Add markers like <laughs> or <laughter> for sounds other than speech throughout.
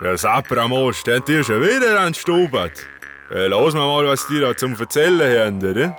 Der Sapramos, steht dir schon wieder an Stubert. Äh, lass mal mal, was die da zum Erzählen haben, oder?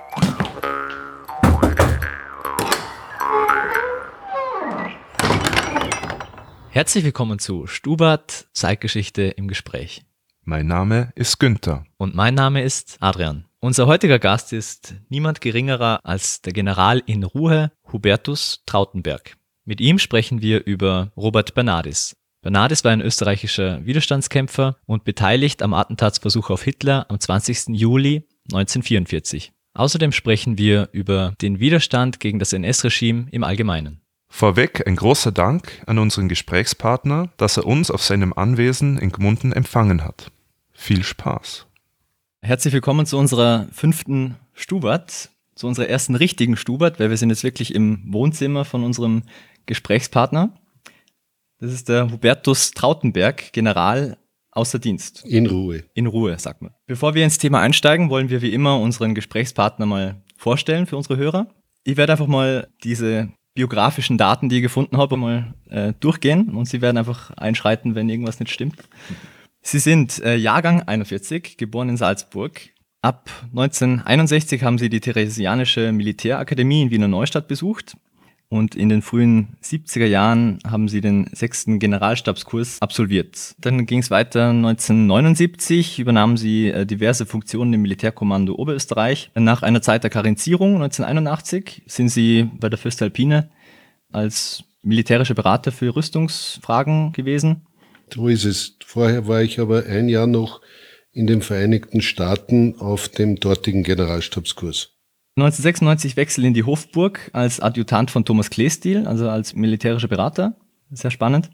Herzlich willkommen zu Stubert Zeitgeschichte im Gespräch. Mein Name ist Günther. Und mein Name ist Adrian. Unser heutiger Gast ist niemand geringerer als der General in Ruhe Hubertus Trautenberg. Mit ihm sprechen wir über Robert Bernardis. Bernardis war ein österreichischer Widerstandskämpfer und beteiligt am Attentatsversuch auf Hitler am 20. Juli 1944. Außerdem sprechen wir über den Widerstand gegen das NS-Regime im Allgemeinen. Vorweg ein großer Dank an unseren Gesprächspartner, dass er uns auf seinem Anwesen in Gmunden empfangen hat. Viel Spaß. Herzlich willkommen zu unserer fünften Stubert, zu unserer ersten richtigen Stubert, weil wir sind jetzt wirklich im Wohnzimmer von unserem Gesprächspartner. Das ist der Hubertus Trautenberg, General außer Dienst. In Ruhe. In Ruhe, sagt man. Bevor wir ins Thema einsteigen, wollen wir wie immer unseren Gesprächspartner mal vorstellen für unsere Hörer. Ich werde einfach mal diese biografischen Daten, die ich gefunden habe, mal äh, durchgehen und Sie werden einfach einschreiten, wenn irgendwas nicht stimmt. Sie sind äh, Jahrgang 41, geboren in Salzburg. Ab 1961 haben Sie die Theresianische Militärakademie in Wiener Neustadt besucht und in den frühen 70er Jahren haben sie den sechsten Generalstabskurs absolviert. Dann ging es weiter 1979, übernahmen sie äh, diverse Funktionen im Militärkommando Oberösterreich. Nach einer Zeit der Karenzierung 1981 sind sie bei der Fürstalpine als militärische Berater für Rüstungsfragen gewesen. So ist es. Vorher war ich aber ein Jahr noch in den Vereinigten Staaten auf dem dortigen Generalstabskurs. 1996 wechselt in die Hofburg als Adjutant von Thomas Kleestil, also als militärischer Berater. Sehr spannend.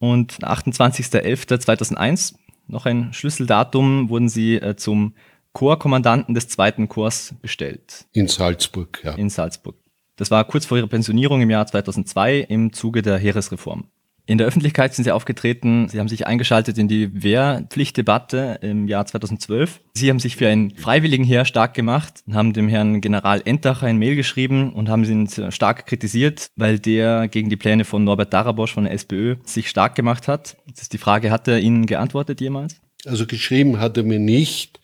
Und 28.11.2001, noch ein Schlüsseldatum, wurden sie äh, zum Chorkommandanten des zweiten Chors bestellt. In Salzburg, ja. In Salzburg. Das war kurz vor ihrer Pensionierung im Jahr 2002 im Zuge der Heeresreform. In der Öffentlichkeit sind sie aufgetreten. Sie haben sich eingeschaltet in die Wehrpflichtdebatte im Jahr 2012. Sie haben sich für ein Freiwilligenheer stark gemacht und haben dem Herrn General Entacher ein Mail geschrieben und haben ihn stark kritisiert, weil der gegen die Pläne von Norbert Darabosch von der SPÖ sich stark gemacht hat. Das ist die Frage, hat er Ihnen geantwortet jemals? Also geschrieben hat er mir nicht.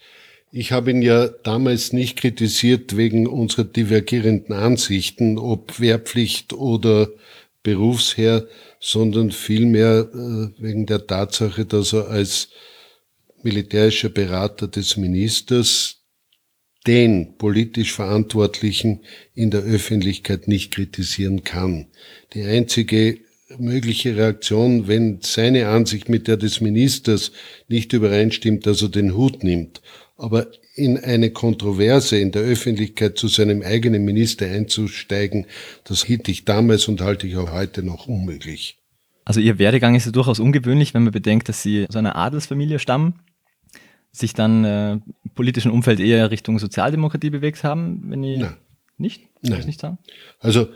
Ich habe ihn ja damals nicht kritisiert wegen unserer divergierenden Ansichten, ob Wehrpflicht oder Berufsheer, sondern vielmehr äh, wegen der Tatsache, dass er als militärischer Berater des Ministers den politisch Verantwortlichen in der Öffentlichkeit nicht kritisieren kann. Die einzige mögliche Reaktion, wenn seine Ansicht mit der des Ministers nicht übereinstimmt, dass er den Hut nimmt. Aber in eine Kontroverse in der Öffentlichkeit zu seinem eigenen Minister einzusteigen, das hielt ich damals und halte ich auch heute noch unmöglich. Also Ihr Werdegang ist ja durchaus ungewöhnlich, wenn man bedenkt, dass Sie aus einer Adelsfamilie stammen, sich dann äh, im politischen Umfeld eher Richtung Sozialdemokratie bewegt haben, wenn ich Nein. nicht? Nein. nicht sagen? Also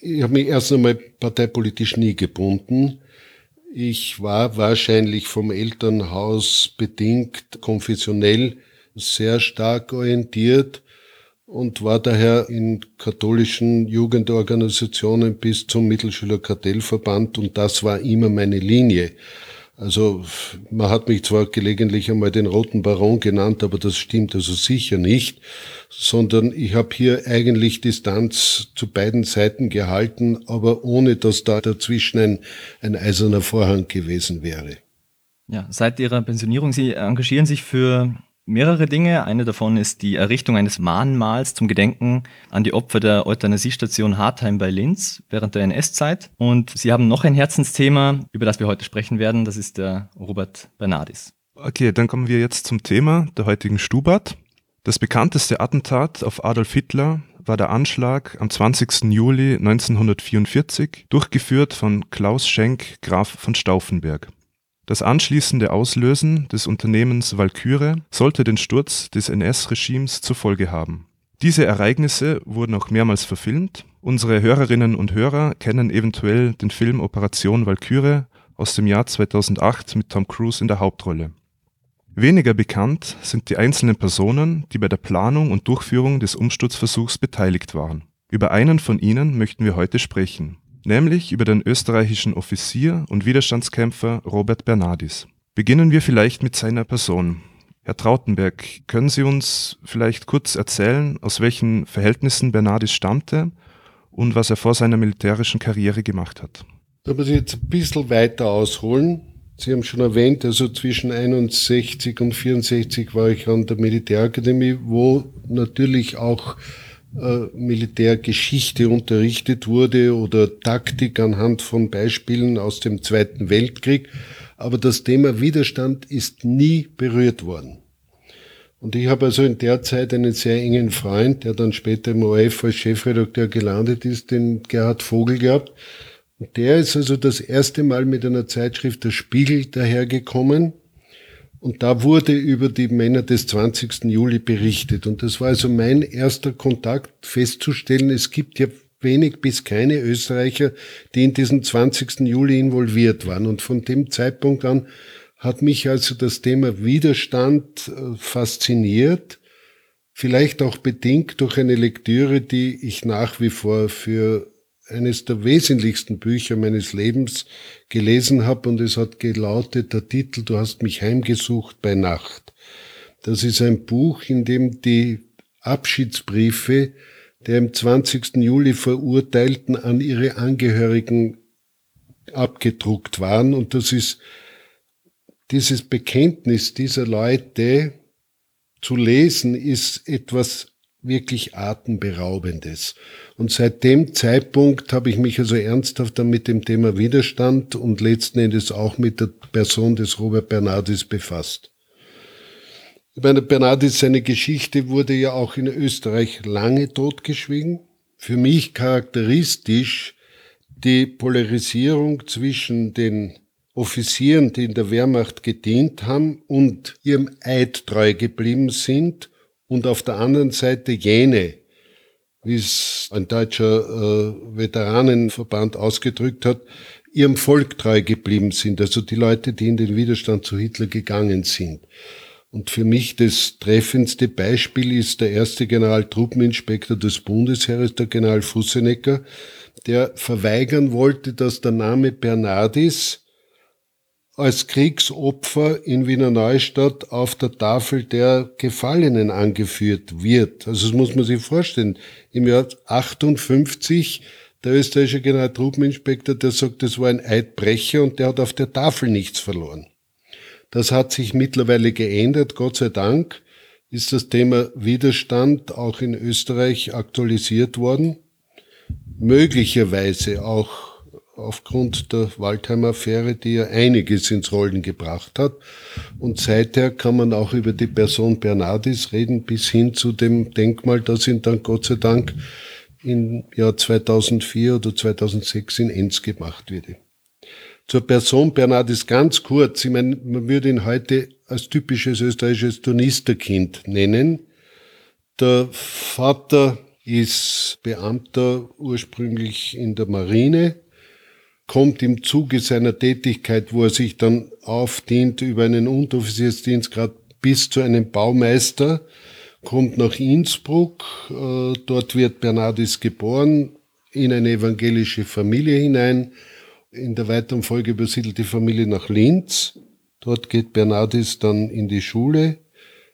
ich habe mich erst einmal parteipolitisch nie gebunden. Ich war wahrscheinlich vom Elternhaus bedingt konfessionell sehr stark orientiert und war daher in katholischen Jugendorganisationen bis zum Mittelschülerkartellverband und das war immer meine Linie. Also man hat mich zwar gelegentlich einmal den Roten Baron genannt, aber das stimmt also sicher nicht, sondern ich habe hier eigentlich Distanz zu beiden Seiten gehalten, aber ohne dass da dazwischen ein, ein eiserner Vorhang gewesen wäre. Ja, seit Ihrer Pensionierung, Sie engagieren sich für mehrere Dinge. Eine davon ist die Errichtung eines Mahnmals zum Gedenken an die Opfer der Euthanasiestation Hartheim bei Linz während der NS-Zeit. Und Sie haben noch ein Herzensthema, über das wir heute sprechen werden. Das ist der Robert Bernardis. Okay, dann kommen wir jetzt zum Thema der heutigen Stubert. Das bekannteste Attentat auf Adolf Hitler war der Anschlag am 20. Juli 1944, durchgeführt von Klaus Schenk, Graf von Stauffenberg. Das anschließende Auslösen des Unternehmens Walküre sollte den Sturz des NS-Regimes zur Folge haben. Diese Ereignisse wurden auch mehrmals verfilmt. Unsere Hörerinnen und Hörer kennen eventuell den Film Operation Walküre aus dem Jahr 2008 mit Tom Cruise in der Hauptrolle. Weniger bekannt sind die einzelnen Personen, die bei der Planung und Durchführung des Umsturzversuchs beteiligt waren. Über einen von ihnen möchten wir heute sprechen nämlich über den österreichischen Offizier und Widerstandskämpfer Robert Bernardis. Beginnen wir vielleicht mit seiner Person. Herr Trautenberg, können Sie uns vielleicht kurz erzählen, aus welchen Verhältnissen Bernardis stammte und was er vor seiner militärischen Karriere gemacht hat? Da muss ich jetzt ein bisschen weiter ausholen. Sie haben schon erwähnt, also zwischen 61 und 64 war ich an der Militärakademie, wo natürlich auch Militärgeschichte unterrichtet wurde oder Taktik anhand von Beispielen aus dem Zweiten Weltkrieg. Aber das Thema Widerstand ist nie berührt worden. Und ich habe also in der Zeit einen sehr engen Freund, der dann später im ORF als Chefredakteur gelandet ist, den Gerhard Vogel gehabt, und der ist also das erste Mal mit einer Zeitschrift Der Spiegel dahergekommen. Und da wurde über die Männer des 20. Juli berichtet. Und das war also mein erster Kontakt festzustellen, es gibt ja wenig bis keine Österreicher, die in diesen 20. Juli involviert waren. Und von dem Zeitpunkt an hat mich also das Thema Widerstand äh, fasziniert. Vielleicht auch bedingt durch eine Lektüre, die ich nach wie vor für eines der wesentlichsten Bücher meines Lebens gelesen habe und es hat gelautet, der Titel Du hast mich heimgesucht bei Nacht. Das ist ein Buch, in dem die Abschiedsbriefe der im 20. Juli Verurteilten an ihre Angehörigen abgedruckt waren und das ist dieses Bekenntnis dieser Leute zu lesen ist etwas wirklich Atemberaubendes. Und seit dem Zeitpunkt habe ich mich also ernsthaft dann mit dem Thema Widerstand und letzten Endes auch mit der Person des Robert Bernardis befasst. Ich meine, Bernardis, seine Geschichte wurde ja auch in Österreich lange totgeschwiegen. Für mich charakteristisch die Polarisierung zwischen den Offizieren, die in der Wehrmacht gedient haben und ihrem Eid treu geblieben sind und auf der anderen Seite jene, wie es ein deutscher äh, Veteranenverband ausgedrückt hat, ihrem Volk treu geblieben sind, also die Leute, die in den Widerstand zu Hitler gegangen sind. Und für mich das treffendste Beispiel ist der erste Generaltruppeninspektor des Bundesheeres, der General Fussenecker, der verweigern wollte, dass der Name Bernardis als Kriegsopfer in Wiener Neustadt auf der Tafel der Gefallenen angeführt wird. Also das muss man sich vorstellen. Im Jahr 58 der österreichische Generaltruppeninspektor, der sagt, das war ein Eidbrecher und der hat auf der Tafel nichts verloren. Das hat sich mittlerweile geändert, Gott sei Dank ist das Thema Widerstand auch in Österreich aktualisiert worden. Möglicherweise auch aufgrund der Waldheim-Affäre, die ja einiges ins Rollen gebracht hat. Und seither kann man auch über die Person Bernardis reden, bis hin zu dem Denkmal, das ihn dann Gott sei Dank im Jahr 2004 oder 2006 in Enz gemacht wurde. Zur Person Bernardis ganz kurz. Ich meine, man würde ihn heute als typisches österreichisches Turnisterkind nennen. Der Vater ist Beamter ursprünglich in der Marine, kommt im Zuge seiner Tätigkeit, wo er sich dann aufdient über einen Unteroffiziersdienstgrad bis zu einem Baumeister, kommt nach Innsbruck, äh, dort wird Bernardis geboren, in eine evangelische Familie hinein. In der weiteren Folge übersiedelt die Familie nach Linz. Dort geht Bernardis dann in die Schule.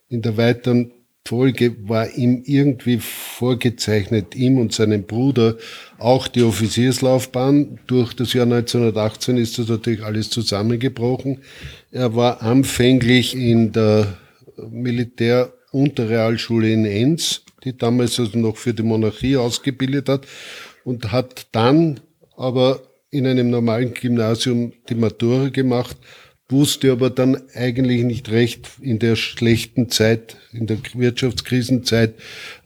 In der weiteren Folge war ihm irgendwie vorgezeichnet, ihm und seinem Bruder auch die Offizierslaufbahn. Durch das Jahr 1918 ist das natürlich alles zusammengebrochen. Er war anfänglich in der Militärunterrealschule in Enns, die damals also noch für die Monarchie ausgebildet hat und hat dann aber in einem normalen Gymnasium die Matura gemacht wusste aber dann eigentlich nicht recht in der schlechten Zeit, in der Wirtschaftskrisenzeit,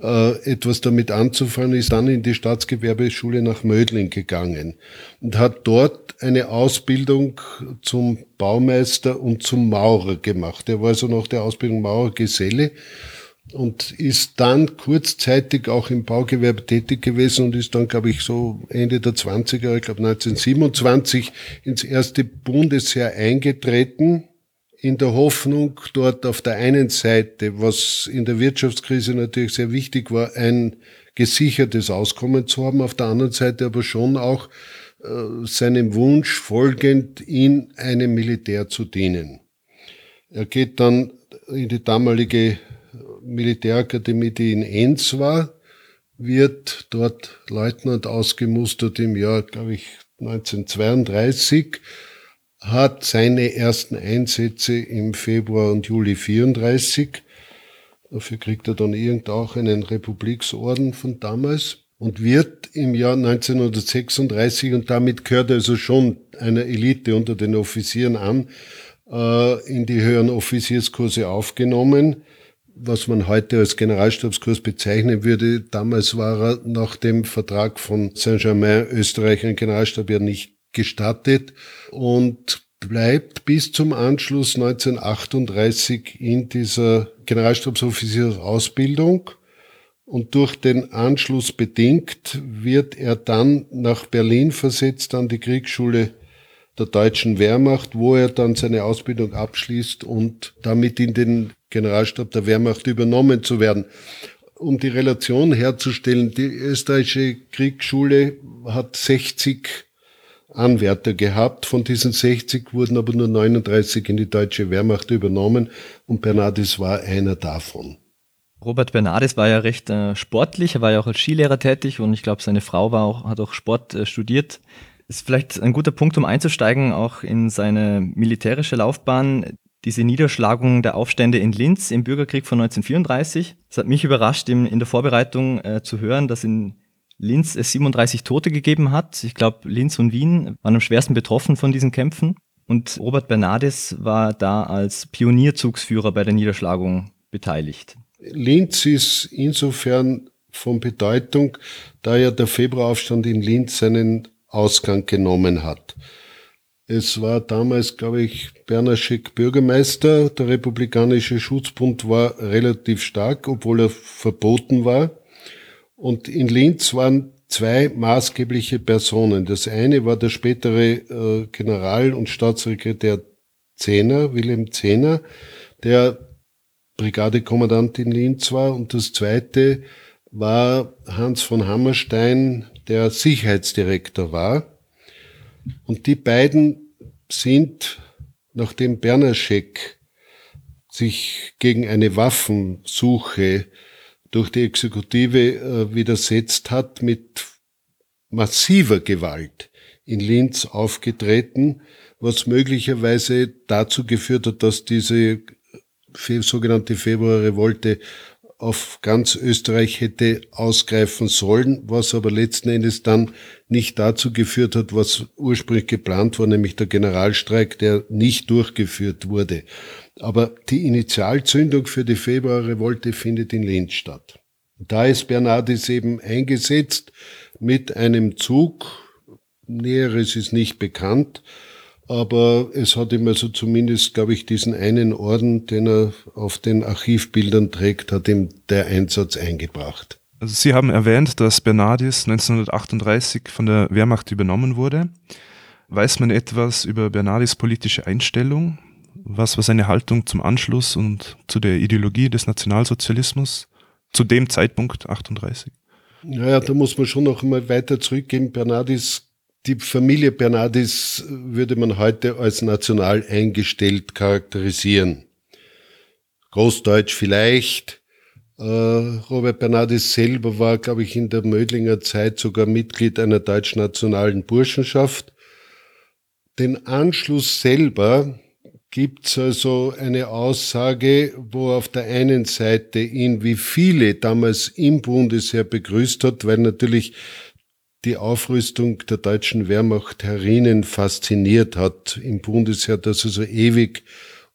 äh, etwas damit anzufangen, ist dann in die Staatsgewerbeschule nach Mödling gegangen und hat dort eine Ausbildung zum Baumeister und zum Maurer gemacht. Er war also nach der Ausbildung Maurergeselle und ist dann kurzzeitig auch im Baugewerbe tätig gewesen und ist dann, glaube ich, so Ende der 20er, ich glaube 1927 ins erste Bundesheer eingetreten, in der Hoffnung, dort auf der einen Seite, was in der Wirtschaftskrise natürlich sehr wichtig war, ein gesichertes Auskommen zu haben, auf der anderen Seite aber schon auch äh, seinem Wunsch folgend in einem Militär zu dienen. Er geht dann in die damalige Militärakademie, die in Enns war, wird dort Leutnant ausgemustert im Jahr, glaube ich, 1932, hat seine ersten Einsätze im Februar und Juli 34. Dafür kriegt er dann irgend auch einen Republiksorden von damals und wird im Jahr 1936, und damit gehört also schon einer Elite unter den Offizieren an, äh, in die höheren Offizierskurse aufgenommen, was man heute als Generalstabskurs bezeichnen würde. Damals war er nach dem Vertrag von Saint-Germain Österreich ein Generalstab ja nicht gestattet und bleibt bis zum Anschluss 1938 in dieser Generalstabsoffiziersausbildung und durch den Anschluss bedingt wird er dann nach Berlin versetzt an die Kriegsschule der deutschen Wehrmacht, wo er dann seine Ausbildung abschließt und damit in den Generalstab der Wehrmacht übernommen zu werden. Um die Relation herzustellen, die österreichische Kriegsschule hat 60 Anwärter gehabt. Von diesen 60 wurden aber nur 39 in die deutsche Wehrmacht übernommen und Bernardis war einer davon. Robert Bernardis war ja recht äh, sportlich, er war ja auch als Skilehrer tätig und ich glaube, seine Frau war auch, hat auch Sport äh, studiert. Ist vielleicht ein guter Punkt, um einzusteigen, auch in seine militärische Laufbahn. Diese Niederschlagung der Aufstände in Linz im Bürgerkrieg von 1934. Es hat mich überrascht, in, in der Vorbereitung äh, zu hören, dass in Linz es 37 Tote gegeben hat. Ich glaube, Linz und Wien waren am schwersten betroffen von diesen Kämpfen. Und Robert Bernardis war da als Pionierzugsführer bei der Niederschlagung beteiligt. Linz ist insofern von Bedeutung, da ja der Februaraufstand in Linz seinen Ausgang genommen hat. Es war damals, glaube ich, Bernaschek Bürgermeister. Der Republikanische Schutzbund war relativ stark, obwohl er verboten war. Und in Linz waren zwei maßgebliche Personen. Das eine war der spätere äh, General und Staatssekretär Zehner, Wilhelm Zehner, der Brigadekommandant in Linz war. Und das zweite war Hans von Hammerstein, der Sicherheitsdirektor war. Und die beiden sind, nachdem Bernaschek sich gegen eine Waffensuche durch die Exekutive äh, widersetzt hat, mit massiver Gewalt in Linz aufgetreten, was möglicherweise dazu geführt hat, dass diese sogenannte Februarrevolte auf ganz Österreich hätte ausgreifen sollen, was aber letzten Endes dann nicht dazu geführt hat, was ursprünglich geplant war, nämlich der Generalstreik, der nicht durchgeführt wurde. Aber die Initialzündung für die Februarrevolte findet in Linz statt. Da ist Bernardis eben eingesetzt mit einem Zug, Näheres ist nicht bekannt, aber es hat ihm also zumindest, glaube ich, diesen einen Orden, den er auf den Archivbildern trägt, hat ihm der Einsatz eingebracht. Also Sie haben erwähnt, dass Bernardis 1938 von der Wehrmacht übernommen wurde. Weiß man etwas über Bernardis politische Einstellung? Was war seine Haltung zum Anschluss und zu der Ideologie des Nationalsozialismus zu dem Zeitpunkt 38? Naja, da muss man schon noch einmal weiter zurückgehen. Bernardis die Familie Bernardis würde man heute als national eingestellt charakterisieren. Großdeutsch vielleicht. Äh, Robert Bernardis selber war, glaube ich, in der Mödlinger Zeit sogar Mitglied einer deutsch-nationalen Burschenschaft. Den Anschluss selber gibt's also eine Aussage, wo auf der einen Seite ihn wie viele damals im Bundesheer begrüßt hat, weil natürlich die Aufrüstung der deutschen Wehrmacht herinnen fasziniert hat im Bundesheer, dass er so ewig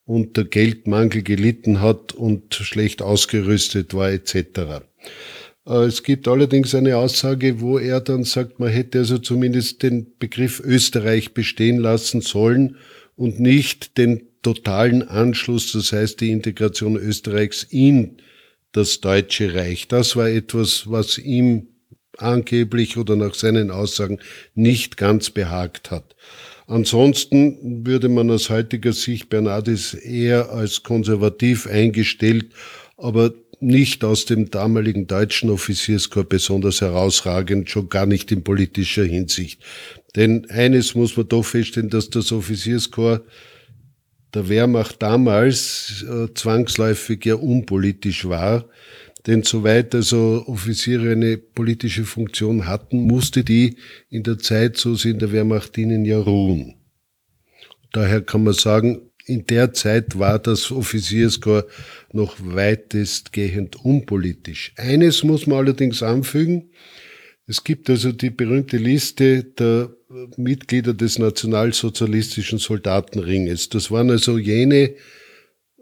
unter Geldmangel gelitten hat und schlecht ausgerüstet war etc. Äh, es gibt allerdings eine Aussage, wo er dann sagt, man hätte also zumindest den Begriff Österreich bestehen lassen sollen und nicht den totalen Anschluss, das heißt die Integration Österreichs in das Deutsche Reich. Das war etwas, was ihm angeblich oder nach seinen Aussagen nicht ganz behagt hat. Ansonsten würde man aus heutiger Sicht Bernardis eher als konservativ eingestellt, aber nicht aus dem damaligen deutschen Offizierskorps besonders herausragend, schon gar nicht in politischer Hinsicht. Denn eines muss man doch feststellen, dass das Offizierskorps der Wehrmacht damals äh, zwangsläufig ja unpolitisch war. Denn soweit also Offiziere eine politische Funktion hatten, musste die in der Zeit, so sie in der Wehrmacht dienen, ja ruhen. Daher kann man sagen, in der Zeit war das Offizierskorps noch weitestgehend unpolitisch. Eines muss man allerdings anfügen. Es gibt also die berühmte Liste der Mitglieder des nationalsozialistischen Soldatenringes. Das waren also jene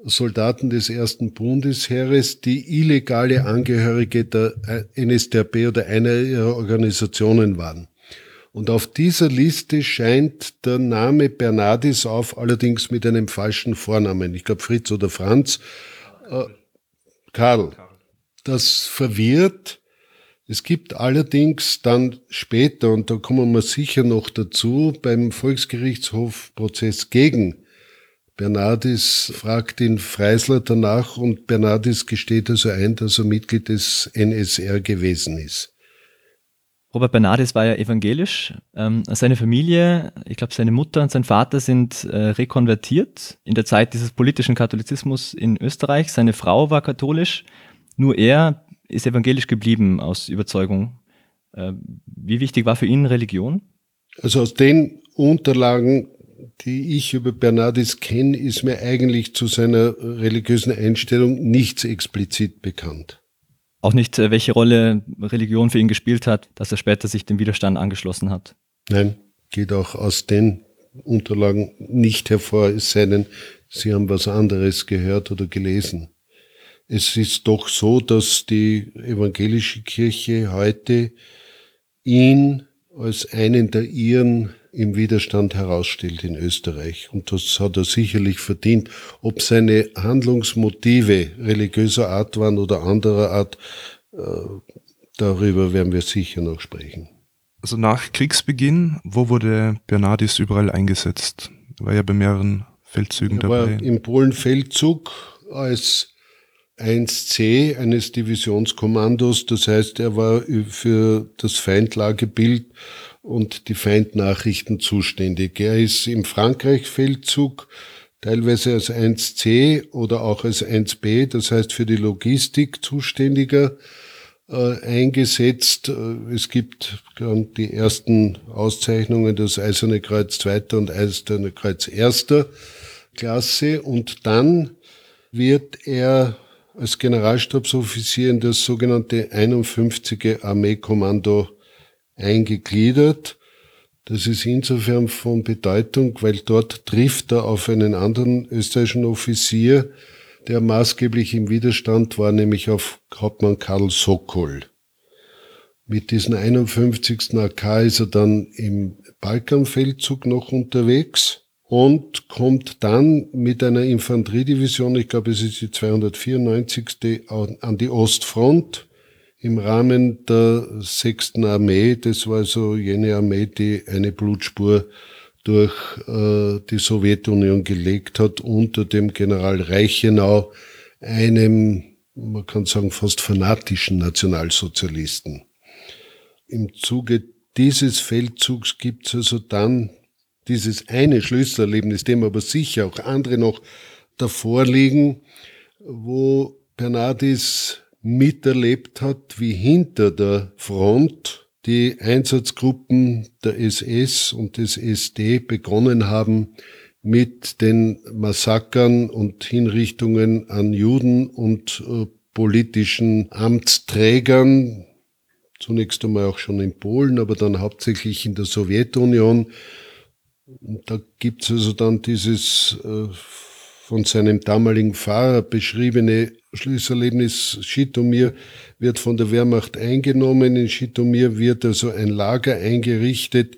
Soldaten des ersten Bundesheeres, die illegale Angehörige der NSDAP oder einer ihrer Organisationen waren. Und auf dieser Liste scheint der Name Bernardis auf, allerdings mit einem falschen Vornamen. Ich glaube Fritz oder Franz. Äh, Karl. Das verwirrt, es gibt allerdings dann später, und da kommen wir sicher noch dazu, beim Volksgerichtshofprozess gegen Bernardis fragt ihn Freisler danach und Bernardis gesteht also ein, dass er Mitglied des NSR gewesen ist. Robert Bernardis war ja evangelisch. Ähm, seine Familie, ich glaube seine Mutter und sein Vater sind äh, rekonvertiert in der Zeit dieses politischen Katholizismus in Österreich. Seine Frau war katholisch. Nur er ist evangelisch geblieben aus Überzeugung. Äh, wie wichtig war für ihn Religion? Also aus den Unterlagen, die ich über Bernardis kenne, ist mir eigentlich zu seiner religiösen Einstellung nichts explizit bekannt. Auch nicht, äh, welche Rolle Religion für ihn gespielt hat, dass er später sich dem Widerstand angeschlossen hat. Nein, geht auch aus den Unterlagen nicht hervor, es sei denn, Sie haben was anderes gehört oder gelesen. Es ist doch so, dass die evangelische Kirche heute ihn als einen der ihren im Widerstand herausstellt in Österreich. Und das hat er sicherlich verdient. Ob seine Handlungsmotive religiöser Art waren oder anderer Art, äh, darüber werden wir sicher noch sprechen. Also nach Kriegsbeginn, wo wurde Bernardis überall eingesetzt? Er war ja bei mehreren Feldzügen er dabei. War Im Polenfeldzug als 1C eines Divisionskommandos. Das heißt, er war für das Feindlagebild und die Feindnachrichten zuständig. Er ist im Frankreich-Feldzug teilweise als 1C oder auch als 1B, das heißt für die Logistik zuständiger, äh, eingesetzt. Äh, es gibt die ersten Auszeichnungen, das Eiserne Kreuz zweiter und Eiserne Kreuz erster Klasse und dann wird er als Generalstabsoffizier in das sogenannte 51. Armeekommando eingegliedert. Das ist insofern von Bedeutung, weil dort trifft er auf einen anderen österreichischen Offizier, der maßgeblich im Widerstand war, nämlich auf Hauptmann Karl Sokol. Mit diesem 51. AK ist er dann im Balkanfeldzug noch unterwegs und kommt dann mit einer Infanteriedivision, ich glaube es ist die 294. an die Ostfront im Rahmen der 6. Armee. Das war so jene Armee, die eine Blutspur durch äh, die Sowjetunion gelegt hat unter dem General Reichenau, einem, man kann sagen, fast fanatischen Nationalsozialisten. Im Zuge dieses Feldzugs gibt es also dann dieses eine Schlüsselerlebnis, dem aber sicher auch andere noch davor liegen, wo Bernardis miterlebt hat, wie hinter der Front die Einsatzgruppen der SS und des SD begonnen haben, mit den Massakern und Hinrichtungen an Juden und äh, politischen Amtsträgern, zunächst einmal auch schon in Polen, aber dann hauptsächlich in der Sowjetunion, und da gibt es also dann dieses äh, von seinem damaligen Fahrer beschriebene Schlüsselerlebnis. Schitomir wird von der Wehrmacht eingenommen. In Schitomir wird also ein Lager eingerichtet,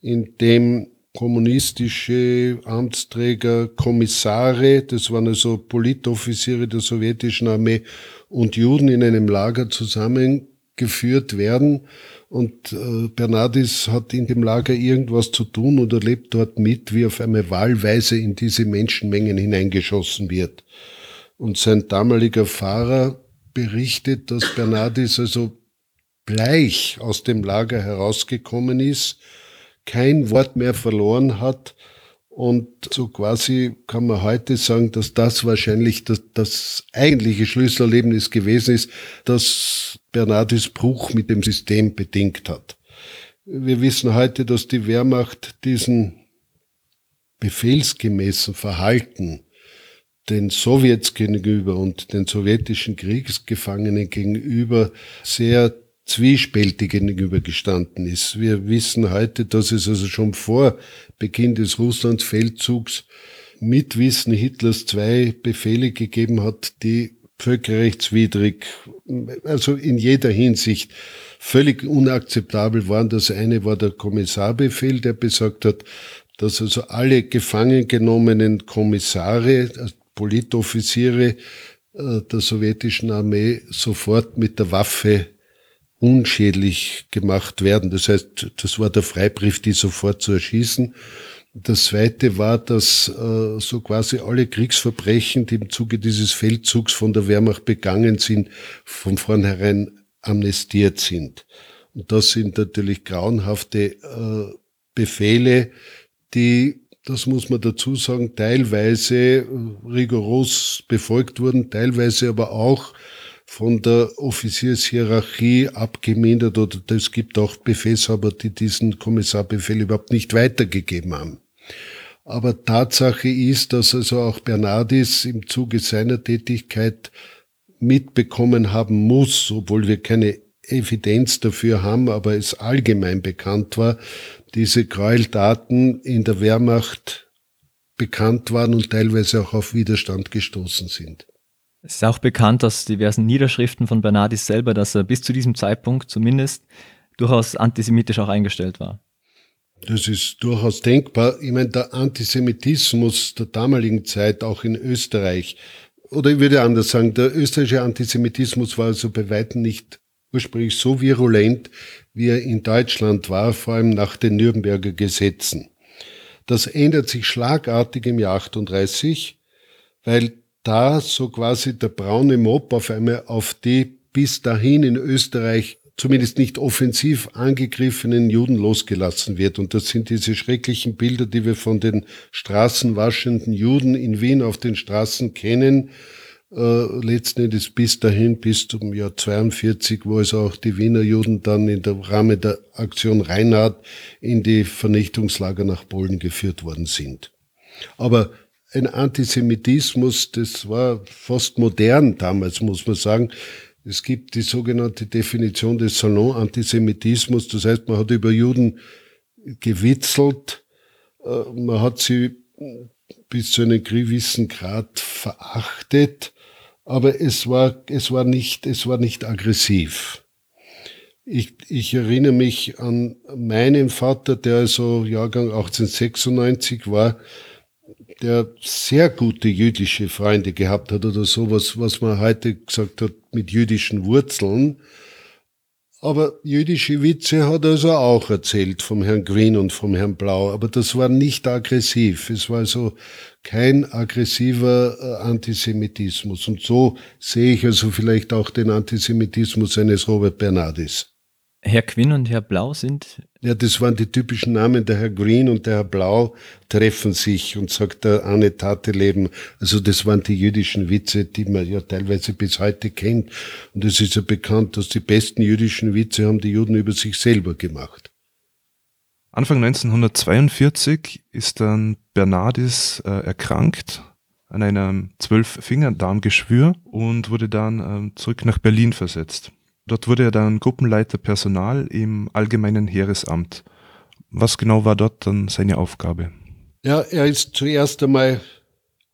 in dem kommunistische Amtsträger, Kommissare, das waren also Politoffiziere der sowjetischen Armee und Juden in einem Lager zusammengeführt werden und äh, Bernardis hat in dem Lager irgendwas zu tun oder lebt dort mit, wie auf einmal wahlweise in diese Menschenmengen hineingeschossen wird. Und sein damaliger Fahrer berichtet, dass Bernardis also bleich aus dem Lager herausgekommen ist, kein Wort mehr verloren hat Und so quasi kann man heute sagen, dass das wahrscheinlich das, das eigentliche Schlüsselerlebnis gewesen ist, dass Bernardis Bruch mit dem System bedingt hat. Wir wissen heute, dass die Wehrmacht diesen befehlsgemäßen Verhalten den Sowjets gegenüber und den sowjetischen Kriegsgefangenen gegenüber sehr zwiespältig gegenübergestanden ist. Wir wissen heute, dass es also schon vor Beginn des Russlandsfeldzugs mit Wissen Hitlers zwei Befehle gegeben hat, die völkerrechtswidrig, also in jeder Hinsicht völlig unakzeptabel waren. Das eine war der Kommissarbefehl, der besagt hat, dass also alle gefangen genommenen Kommissare, also Politoffiziere äh, der sowjetischen Armee sofort mit der Waffe unschädlich gemacht werden. Das heißt, das war der Freibrief, die sofort zu erschießen. Das zweite war, dass äh, so quasi alle Kriegsverbrechen, die im Zuge dieses Feldzugs von der Wehrmacht begangen sind, von vornherein amnestiert sind. Und das sind natürlich grauenhafte äh, Befehle, die, das muss man dazu sagen, teilweise äh, rigoros befolgt wurden, teilweise aber auch von der Offiziershierarchie abgemindert oder es gibt auch Befehlshaber, die diesen Kommissarbefehl überhaupt nicht weitergegeben haben. Aber Tatsache ist, dass also auch Bernardis im Zuge seiner Tätigkeit mitbekommen haben muss, obwohl wir keine Evidenz dafür haben, aber es allgemein bekannt war, diese Gräueltaten in der Wehrmacht bekannt waren und teilweise auch auf Widerstand gestoßen sind. Es ist auch bekannt aus diversen Niederschriften von Bernardis selber, dass er bis zu diesem Zeitpunkt zumindest durchaus antisemitisch auch eingestellt war. Das ist durchaus denkbar. Ich meine, der Antisemitismus der damaligen Zeit, auch in Österreich, oder ich würde anders sagen, der österreichische Antisemitismus war also bei weitem nicht ursprünglich so virulent, wie er in Deutschland war, vor allem nach den Nürnberger Gesetzen. Das ändert sich schlagartig im Jahr 38, weil da so quasi der braune Mob auf einmal auf die bis dahin in Österreich zumindest nicht offensiv angegriffenen Juden losgelassen wird. Und das sind diese schrecklichen Bilder, die wir von den straßenwaschenden Juden in Wien auf den Straßen kennen. Äh, letzten Endes bis dahin, bis zum Jahr 42, wo es auch die Wiener Juden dann in der Rahmen der Aktion Reinhard in die Vernichtungslager nach Polen geführt worden sind. Aber ein Antisemitismus, das war fast modern damals, muss man sagen. Es gibt die sogenannte Definition des Salon-Antisemitismus, das heißt, man hat über Juden gewitzelt, äh, man hat sie bis zu einem gewissen Grad verachtet, aber es war, es war nicht, es war nicht aggressiv. Ich, ich erinnere mich an meinen Vater, der also Jahrgang 1896 war, der sehr gute jüdische Freunde gehabt hat oder sowas, was man heute gesagt hat, mit jüdischen Wurzeln. Aber jüdische Witze hat er also auch erzählt vom Herrn Green und vom Herrn Blau. Aber das war nicht aggressiv. Es war also kein aggressiver äh, Antisemitismus. Und so sehe ich also vielleicht auch den Antisemitismus eines Robert Bernardis. Herr Quinn und Herr Blau sind? Ja, das waren die typischen Namen. Der Herr Green und der Herr Blau treffen sich und sagt der Anne Tate leben. Also das waren die jüdischen Witze, die man ja teilweise bis heute kennt. Und es ist ja bekannt, dass die besten jüdischen Witze haben die Juden über sich selber gemacht. Anfang 1942 ist dann Bernardis äh, erkrankt an einem Zwölf-Finger-Darmgeschwür und wurde dann äh, zurück nach Berlin versetzt. Dort wurde er dann Gruppenleiter Personal im Allgemeinen Heeresamt. Was genau war dort dann seine Aufgabe? Ja, er ist zuerst einmal,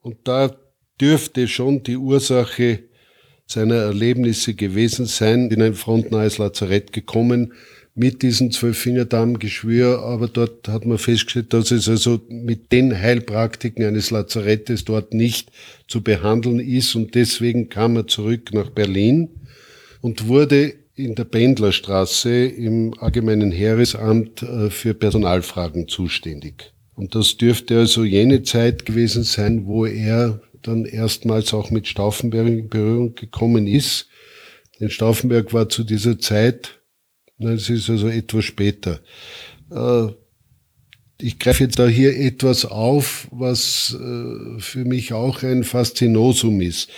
und da dürfte schon die Ursache seiner Erlebnisse gewesen sein, in ein frontnahes Lazarett gekommen mit diesem Zwölffingerdarmgeschwür, aber dort hat man festgestellt, dass es also mit den Heilpraktiken eines Lazarettes dort nicht zu behandeln ist und deswegen kam er zurück nach Berlin und wurde in der Pendlerstraße im Allgemeinen Heeresamt äh, für Personalfragen zuständig. Und das dürfte also jene Zeit gewesen sein, wo er dann erstmals auch mit Stauffenberg in Berührung gekommen ist. Denn Stauffenberg war zu dieser Zeit, es ist also etwas später, äh, Ich greife jetzt da hier etwas auf, was äh, für mich auch ein Faszinosum ist.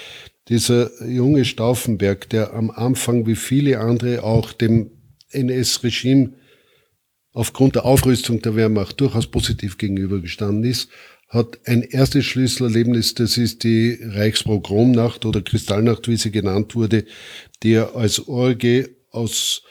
Dieser junge Stauffenberg, der am Anfang wie viele andere auch dem NS-Regime aufgrund der Aufrüstung der Wehrmacht durchaus positiv gegenübergestanden ist, hat ein erstes Schlüsselerlebnis, das ist die Reichspogromnacht oder Kristallnacht, wie sie genannt wurde, die er als Orgie aus,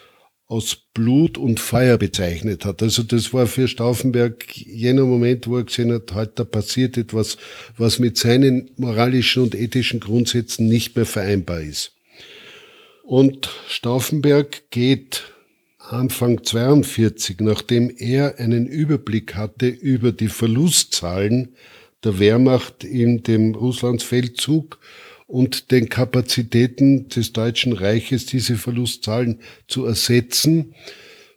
aus Blut und Feuer bezeichnet hat. Also das war für Stauffenberg jener Moment, wo er gesehen hat, halt da passiert etwas, was mit seinen moralischen und ethischen Grundsätzen nicht mehr vereinbar ist. Und Stauffenberg geht Anfang 42, nachdem er einen Überblick hatte über die Verlustzahlen der Wehrmacht in dem Russlandsfeldzug und den Kapazitäten des Deutschen Reiches, diese Verlustzahlen zu ersetzen,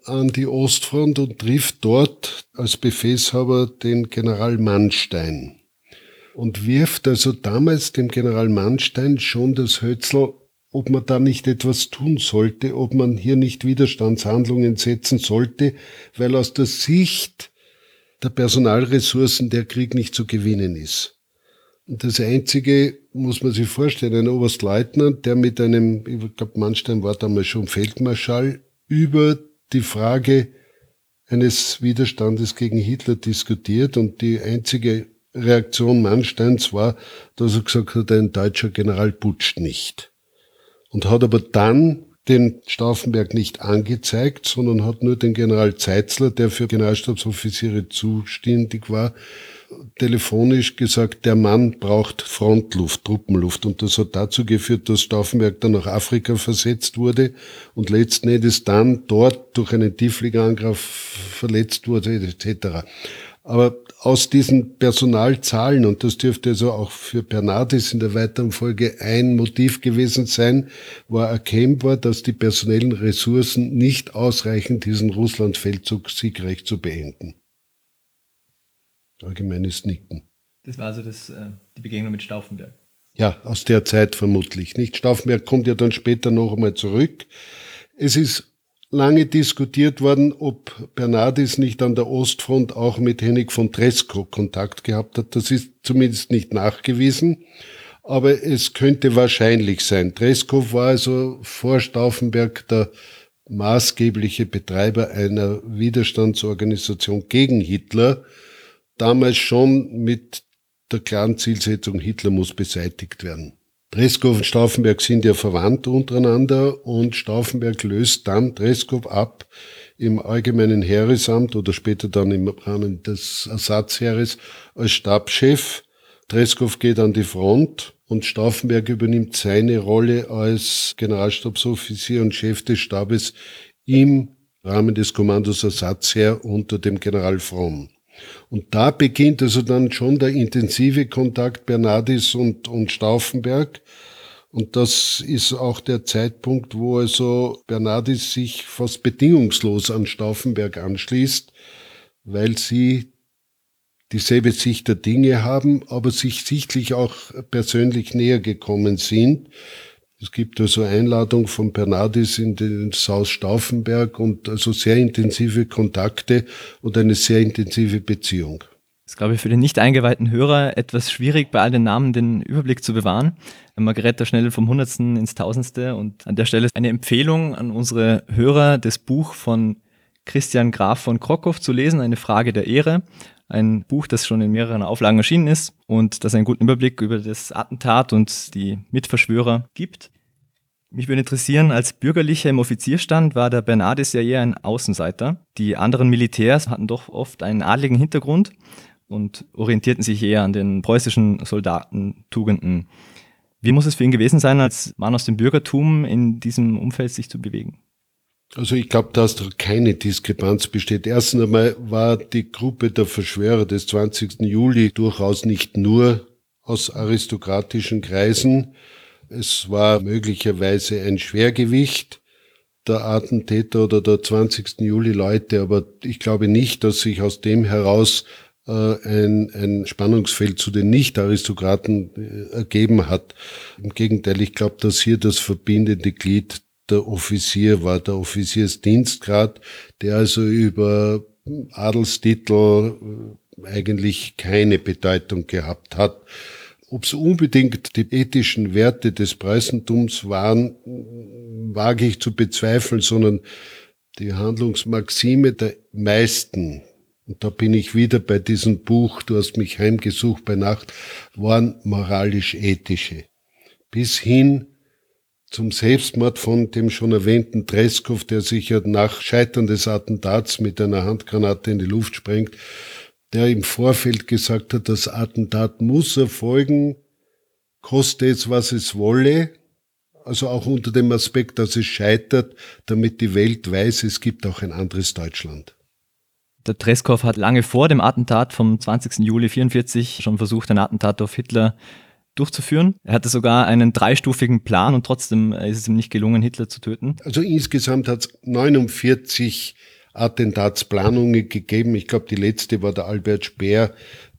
an die Ostfront und trifft dort als Befehlshaber den General Mannstein und wirft also damals dem General Mannstein schon das Hötzel ob man da nicht etwas tun sollte, ob man hier nicht Widerstandshandlungen setzen sollte, weil aus der Sicht der Personalressourcen der Krieg nicht zu gewinnen ist. Das Einzige, muss man sich vorstellen, ein Oberstleutnant, der mit einem, ich glaube, Mannstein war damals schon Feldmarschall, über die Frage eines Widerstandes gegen Hitler diskutiert. Und die einzige Reaktion Mannsteins war, dass er gesagt hat, ein deutscher General putscht nicht. Und hat aber dann den Stauffenberg nicht angezeigt, sondern hat nur den General Zeitzler, der für Generalstabsoffiziere zuständig war, telefonisch gesagt, der Mann braucht Frontluft, Truppenluft. Und das hat dazu geführt, dass Stauffenberg dann nach Afrika versetzt wurde und letzten Endes dann dort durch einen Tieffliegerangriff verletzt wurde, etc. Aber aus diesen Personalzahlen, und das dürfte also auch für Bernardis in der weiteren Folge ein Motiv gewesen sein, war erkennbar, dass die personellen Ressourcen nicht ausreichen, diesen Russlandfeldzug siegreich zu beenden. Allgemeines Nicken. Das war also das, äh, die Begegnung mit Stauffenberg. Ja, aus der Zeit vermutlich. Nicht Stauffenberg kommt ja dann später noch einmal zurück. Es ist lange diskutiert worden, ob Bernardis nicht an der Ostfront auch mit Hennig von Tresco Kontakt gehabt hat. Das ist zumindest nicht nachgewiesen, aber es könnte wahrscheinlich sein. Tresco war also vor Stauffenberg der maßgebliche Betreiber einer Widerstandsorganisation gegen Hitler, damals schon mit der klaren Zielsetzung, Hitler muss beseitigt werden. Dreskow und Stauffenberg sind ja verwandt untereinander und Stauffenberg löst dann Dreskow ab im allgemeinen Heeresamt oder später dann im Rahmen des Ersatzheeres als Stabschef. Dreskow geht an die Front und Stauffenberg übernimmt seine Rolle als Generalstabsoffizier und Chef des Stabes im Rahmen des Kommandos Ersatzheer unter dem General Fromm. Und da beginnt also dann schon der intensive Kontakt Bernardis und, und Stauffenberg. Und das ist auch der Zeitpunkt, wo also Bernardis sich fast bedingungslos an Stauffenberg anschließt, weil sie dieselbe Sicht der Dinge haben, aber sich sichtlich auch persönlich näher gekommen sind. Es gibt also Einladung von Bernardis in den Haus Stauffenberg und also sehr intensive Kontakte und eine sehr intensive Beziehung. Das ist, glaube ich, für den nicht eingeweihten Hörer etwas schwierig, bei all den Namen den Überblick zu bewahren. Man gerät da schnell vom Hundertsten ins Tausendste und an der Stelle eine Empfehlung an unsere Hörer, das Buch von Christian Graf von Krokow zu lesen, eine Frage der Ehre. Ein Buch, das schon in mehreren Auflagen erschienen ist und das einen guten Überblick über das Attentat und die Mitverschwörer gibt. Mich würde interessieren, als Bürgerlicher im Offizierstand war der Bernardis ja eher ein Außenseiter. Die anderen Militärs hatten doch oft einen adligen Hintergrund und orientierten sich eher an den preußischen Soldatentugenden. Wie muss es für ihn gewesen sein, als Mann aus dem Bürgertum in diesem Umfeld sich zu bewegen? Also ich glaube, dass da keine Diskrepanz besteht. Erstens einmal war die Gruppe der Verschwörer des 20. Juli durchaus nicht nur aus aristokratischen Kreisen, es war möglicherweise ein Schwergewicht der Attentäter oder der 20. Juli Leute, aber ich glaube nicht, dass sich aus dem heraus äh, ein, ein Spannungsfeld zu den Nicht-Aristokraten äh, ergeben hat. Im Gegenteil, ich glaube, dass hier das verbindende Glied der Offizier war, der Offiziersdienstgrad, der also über Adelstitel äh, eigentlich keine Bedeutung gehabt hat. Ob es unbedingt die ethischen Werte des Preisentums waren, wage ich zu bezweifeln, sondern die Handlungsmaxime der meisten, und da bin ich wieder bei diesem Buch, du hast mich heimgesucht bei Nacht, waren moralisch-ethische. Bis hin zum Selbstmord von dem schon erwähnten Treskow, der sich ja nach Scheitern des Attentats mit einer Handgranate in die Luft sprengt, der im Vorfeld gesagt hat, das Attentat muss erfolgen, koste es, was es wolle, also auch unter dem Aspekt, dass es scheitert, damit die Welt weiß, es gibt auch ein anderes Deutschland. Der Treskow hat lange vor dem Attentat vom 20. Juli 1944 schon versucht, ein Attentat auf Hitler durchzuführen. Er hatte sogar einen dreistufigen Plan und trotzdem ist es ihm nicht gelungen, Hitler zu töten. Also insgesamt hat es 49 Attentatsplanungen gegeben. Ich glaube, die letzte war der Albert Speer,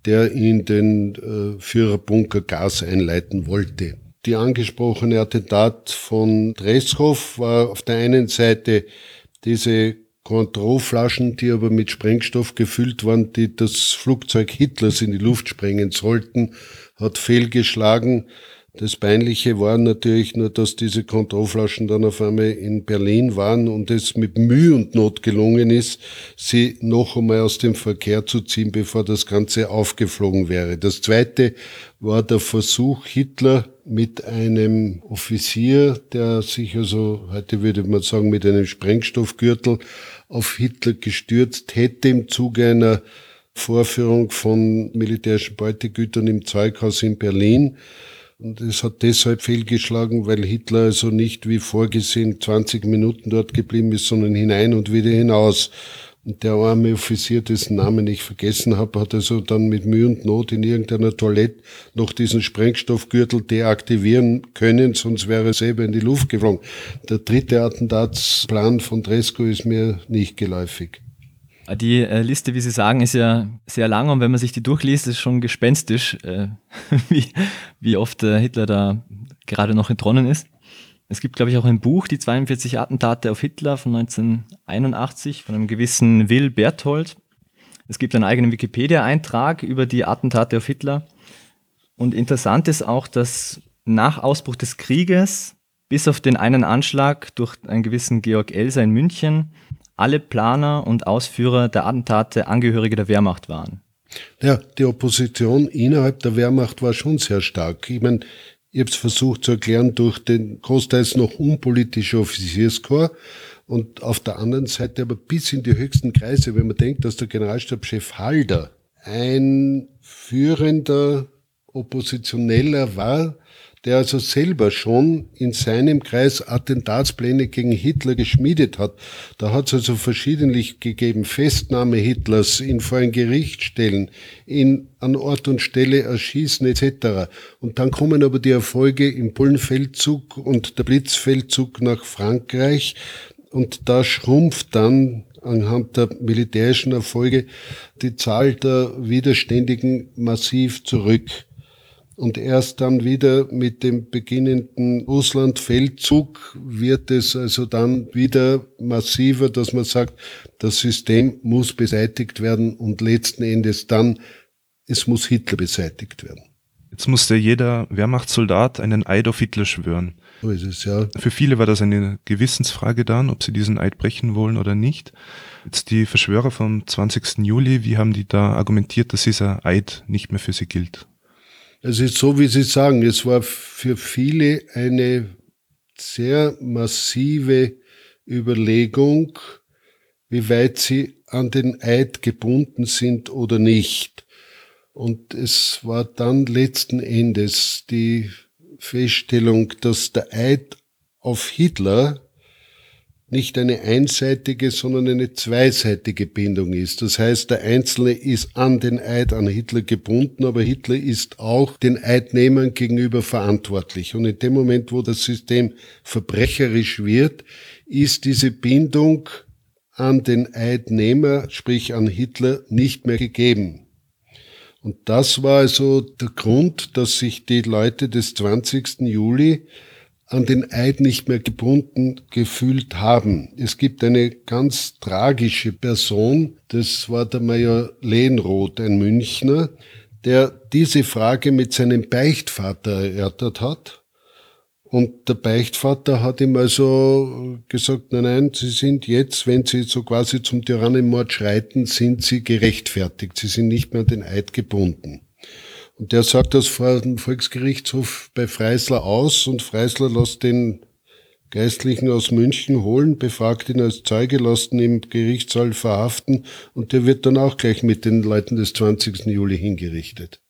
der in den äh, Führerbunker Gas einleiten wollte. Die angesprochene Attentat von Dreschow war auf der einen Seite diese Cointreau-Flaschen, die aber mit Sprengstoff gefüllt waren, die das Flugzeug Hitlers in die Luft sprengen sollten, hat fehlgeschlagen. Das Peinliche war natürlich nur, dass diese Kontrollflaschen dann auf einmal in Berlin waren und es mit Mühe und Not gelungen ist, sie noch einmal aus dem Verkehr zu ziehen, bevor das Ganze aufgeflogen wäre. Das zweite war der Versuch, Hitler mit einem Offizier, der sich also, heute würde man sagen, mit einem Sprengstoffgürtel auf Hitler gestürzt hätte im Zuge einer Vorführung von militärischen Beutegütern im Zeughaus in Berlin. Und es hat deshalb fehlgeschlagen, weil Hitler also nicht wie vorgesehen 20 Minuten dort geblieben ist, sondern hinein und wieder hinaus. Und der arme Offizier, dessen Namen ich vergessen habe, hat also dann mit Mühe und Not in irgendeiner Toilette noch diesen Sprengstoffgürtel deaktivieren können, sonst wäre er selber in die Luft geflogen. Der dritte Attentatsplan von Dresko ist mir nicht geläufig. Die äh, Liste, wie Sie sagen, ist ja sehr lang und wenn man sich die durchliest, ist schon gespenstisch, äh, <laughs> wie, wie oft äh, Hitler da gerade noch entronnen ist. Es gibt, glaube ich, auch ein Buch, die 42 Attentate auf Hitler von 1981 von einem gewissen Will Berthold. Es gibt einen eigenen Wikipedia-Eintrag über die Attentate auf Hitler. Und interessant ist auch, dass nach Ausbruch des Krieges, bis auf den einen Anschlag durch einen gewissen Georg Elser in München, alle Planer und Ausführer der Attentate Angehörige der Wehrmacht waren. Ja, die Opposition innerhalb der Wehrmacht war schon sehr stark. Ich meine, ich habe es versucht zu erklären durch den großteils noch unpolitische Offizierskorps und auf der anderen Seite aber bis in die höchsten Kreise, wenn man denkt, dass der Generalstabschef Halder ein führender Oppositioneller war, der also selber schon in seinem Kreis Attentatspläne gegen Hitler geschmiedet hat. Da hat es also verschiedentlich gegeben, Festnahme Hitlers, ihn vor ein Gericht stellen, ihn an Ort und Stelle erschießen etc. Und dann kommen aber die Erfolge im Bullenfeldzug und der Blitzfeldzug nach Frankreich und da schrumpft dann anhand der militärischen Erfolge die Zahl der Widerständigen massiv zurück und erst dann wieder mit dem beginnenden Russlandfeldzug wird es also dann wieder massiver, dass man sagt, das System muss beseitigt werden und letzten Endes dann, es muss Hitler beseitigt werden. Jetzt musste jeder Wehrmachtssoldat einen Eid auf Hitler schwören. So ist es, ja. Für viele war das eine Gewissensfrage dann, ob sie diesen Eid brechen wollen oder nicht. Jetzt die Verschwörer vom 20. Juli, wie haben die da argumentiert, dass dieser Eid nicht mehr für sie gilt? Es ist so, wie Sie sagen, es war für viele eine sehr massive Überlegung, wie weit sie an den Eid gebunden sind oder nicht. Und es war dann letzten Endes die Feststellung, dass der Eid auf Hitler nicht eine einseitige, sondern eine zweiseitige Bindung ist. Das heißt, der Einzelne ist an den Eid an Hitler gebunden, aber Hitler ist auch den Eidnehmern gegenüber verantwortlich. Und in dem Moment, wo das System verbrecherisch wird, ist diese Bindung an den Eidnehmer, sprich an Hitler, nicht mehr gegeben. Und das war also der Grund, dass sich die Leute des 20. Juli an den Eid nicht mehr gebunden gefühlt haben. Es gibt eine ganz tragische Person, das war der Major Lehnroth, ein Münchner, der diese Frage mit seinem Beichtvater erörtert hat. Und der Beichtvater hat ihm also gesagt, nein, nein, Sie sind jetzt, wenn Sie so quasi zum Tyrannenmord schreiten, sind Sie gerechtfertigt. Sie sind nicht mehr an den Eid gebunden. Und der sagt das vor dem Volksgerichtshof bei Freisler aus und Freisler lässt den Geistlichen aus München holen, befragt ihn als Zeuge, lässt ihn im Gerichtssaal verhaften und der wird dann auch gleich mit den Leuten des 20. Juli hingerichtet.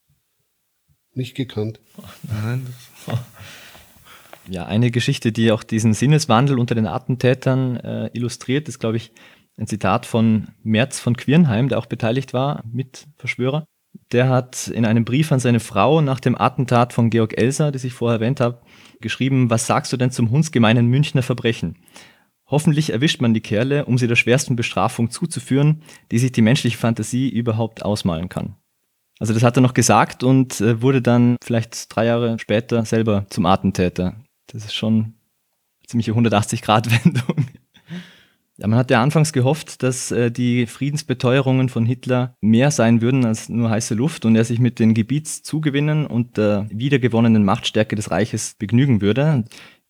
Nicht gekannt. Nein. Ja, eine Geschichte, die auch diesen Sinneswandel unter den Attentätern äh, illustriert, ist, glaube ich, ein Zitat von Merz von Quirnheim, der auch beteiligt war, mit Verschwörer der hat in einem Brief an seine Frau nach dem Attentat von Georg Elser, das ich vorher erwähnt habe, geschrieben, was sagst du denn zum hundsgemeinen Münchner Verbrechen? Hoffentlich erwischt man die Kerle, um sie der schwersten Bestrafung zuzuführen, die sich die menschliche Fantasie überhaupt ausmalen kann. Also das hat er noch gesagt und äh, wurde dann vielleicht drei Jahre später selber zum Attentäter. Das ist schon ziemliche 180-Grad-Wendung. Man hat ja anfangs gehofft, dass äh, die Friedensbeteuerungen von Hitler mehr sein würden als nur heiße Luft und er sich mit den Gebietszugewinnen und der wiedergewonnenen Machtstärke des Reiches begnügen würde.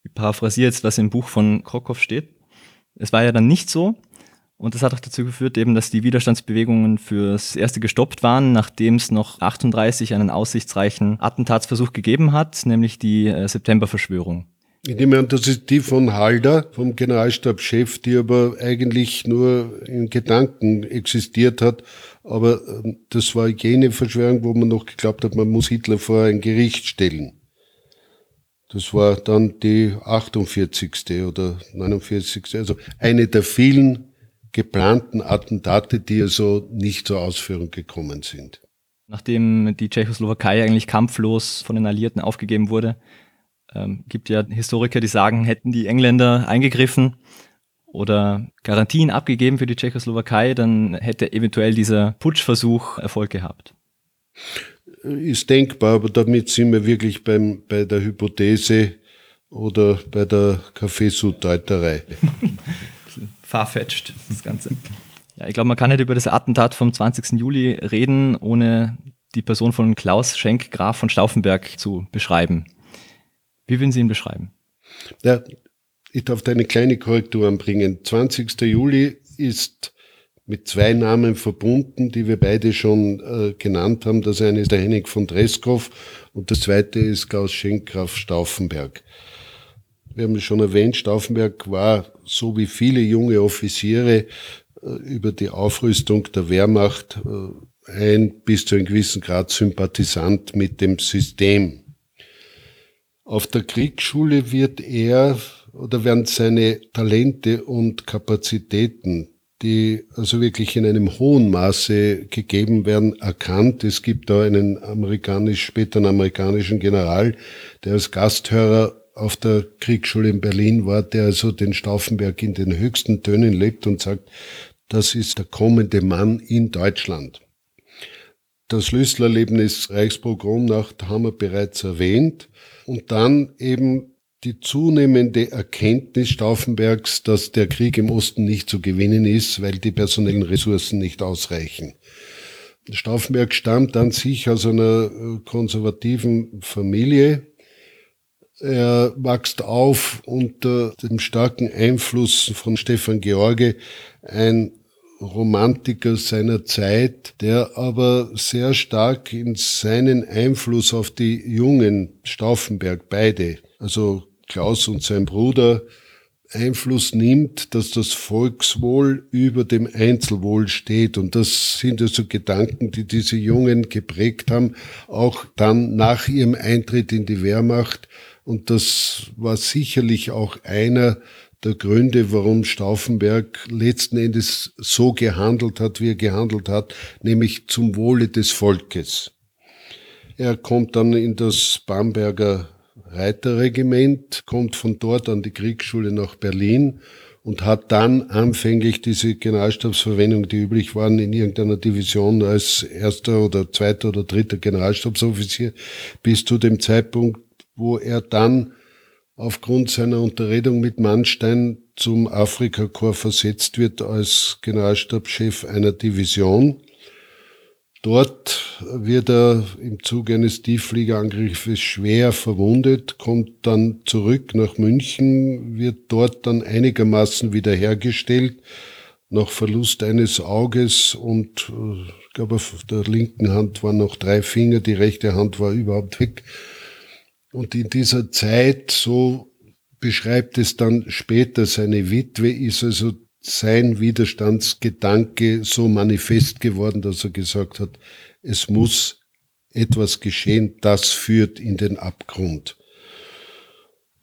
Ich paraphrasiere jetzt, was im Buch von Krokow steht. Es war ja dann nicht so. Und das hat auch dazu geführt, eben, dass die Widerstandsbewegungen fürs erste gestoppt waren, nachdem es noch 38 einen aussichtsreichen Attentatsversuch gegeben hat, nämlich die äh, Septemberverschwörung. Ich nehme an, das ist die von Halder, vom Generalstabschef, die aber eigentlich nur in Gedanken existiert hat. Aber ähm, das war jene Verschwörung, wo man noch geglaubt hat, man muss Hitler vor ein Gericht stellen. Das war dann die 48. oder 49. Also eine der vielen geplanten Attentate, die also nicht zur Ausführung gekommen sind. Nachdem die Tschechoslowakei eigentlich kampflos von den Alliierten aufgegeben wurde, ähm, gibt ja Historiker, die sagen, hätten die Engländer eingegriffen oder Garantien abgegeben für die Tschechoslowakei, dann hätte eventuell dieser Putschversuch Erfolg gehabt. Ist denkbar, aber damit sind wir wirklich beim, bei der Hypothese oder bei der Kaffeesudeuterei. <laughs> Farfetched, das Ganze. Ja, ich glaube, man kann nicht über das Attentat vom 20. Juli reden, ohne die Person von Klaus Schenk, Graf von Stauffenberg, zu beschreiben. Wie würden Sie ihn beschreiben? Ja, ich darf da eine kleine Korrektur anbringen. 20. Juli ist mit zwei Namen verbunden, die wir beide schon äh, genannt haben. Das eine ist der Henning von Dreskow und das zweite ist Klaus Schenkgraf Stauffenberg. Wir haben es schon erwähnt, Stauffenberg war, so wie viele junge Offiziere, äh, über die Aufrüstung der Wehrmacht äh, ein bis zu einem gewissen Grad Sympathisant mit dem System. Auf der Kriegsschule wird er oder werden seine Talente und Kapazitäten, die also wirklich in einem hohen Maße gegeben werden, erkannt. Es gibt da einen amerikanisch, später einen amerikanischen General, der als Gasthörer auf der Kriegsschule in Berlin war, der also den Stauffenberg in den höchsten Tönen lebt und sagt, das ist der kommende Mann in Deutschland. Das Schlüsselerlebnis Reichspogromnacht haben wir bereits erwähnt. Und dann eben die zunehmende Erkenntnis Stauffenbergs, dass der Krieg im Osten nicht zu gewinnen ist, weil die personellen Ressourcen nicht ausreichen. Stauffenberg stammt an sich aus einer äh, konservativen Familie. Er wächst auf unter dem starken Einfluss von Stefan George, ein Romantiker seiner Zeit, der aber sehr stark in seinen Einfluss auf die jungen Stauffenberg, beide, also Klaus und sein Bruder, Einfluss nimmt, dass das Volkswohl über dem Einzelwohl steht. Und das sind also Gedanken, die diese Jungen geprägt haben, auch dann nach ihrem Eintritt in die Wehrmacht. Und das war sicherlich auch einer der Gründe, warum Stauffenberg letzten Endes so gehandelt hat, wie er gehandelt hat, nämlich zum Wohle des Volkes. Er kommt dann in das Bamberger Reiterregiment, kommt von dort an die Kriegsschule nach Berlin und hat dann anfänglich diese Generalstabsverwendung, die üblich waren, in irgendeiner Division als erster oder zweiter oder dritter Generalstabsoffizier, bis zu dem Zeitpunkt, wo er dann aufgrund seiner Unterredung mit Mannstein zum Afrikakorps versetzt wird als Generalstabschef einer Division. Dort wird er im Zuge eines Tieffliegerangriffes schwer verwundet, kommt dann zurück nach München, wird dort dann einigermaßen wiederhergestellt, nach Verlust eines Auges und äh, ich glaube auf der linken Hand waren noch drei Finger, die rechte Hand war überhaupt weg. Und in dieser Zeit, so beschreibt es dann später seine Witwe, ist also sein Widerstandsgedanke so manifest geworden, dass er gesagt hat, es muss etwas geschehen, das führt in den Abgrund.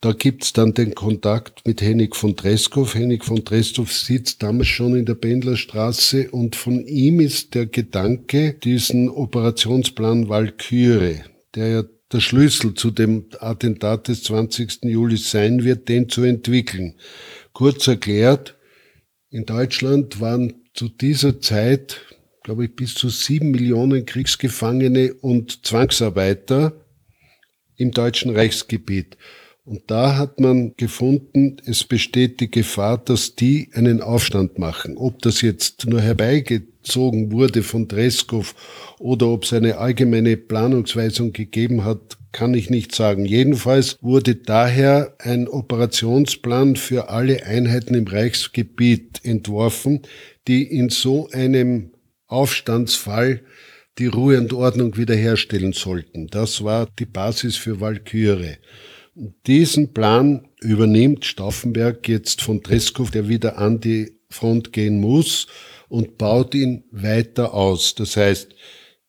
Da gibt's dann den Kontakt mit Hennig von Treskow. Hennig von Treskow sitzt damals schon in der Pendlerstraße und von ihm ist der Gedanke, diesen Operationsplan Walküre, der ja der Schlüssel zu dem Attentat des 20. Juli sein wird, den zu entwickeln. Kurz erklärt, in Deutschland waren zu dieser Zeit, glaube ich, bis zu sieben Millionen Kriegsgefangene und Zwangsarbeiter im deutschen Reichsgebiet. Und da hat man gefunden, es besteht die Gefahr, dass die einen Aufstand machen. Ob das jetzt nur herbeigezogen wurde von Dreskow oder ob es eine allgemeine Planungsweisung gegeben hat, kann ich nicht sagen. Jedenfalls wurde daher ein Operationsplan für alle Einheiten im Reichsgebiet entworfen, die in so einem Aufstandsfall die Ruhe und Ordnung wiederherstellen sollten. Das war die Basis für Walküre. Diesen Plan übernimmt Stauffenberg jetzt von Treskow, der wieder an die Front gehen muss und baut ihn weiter aus. Das heißt,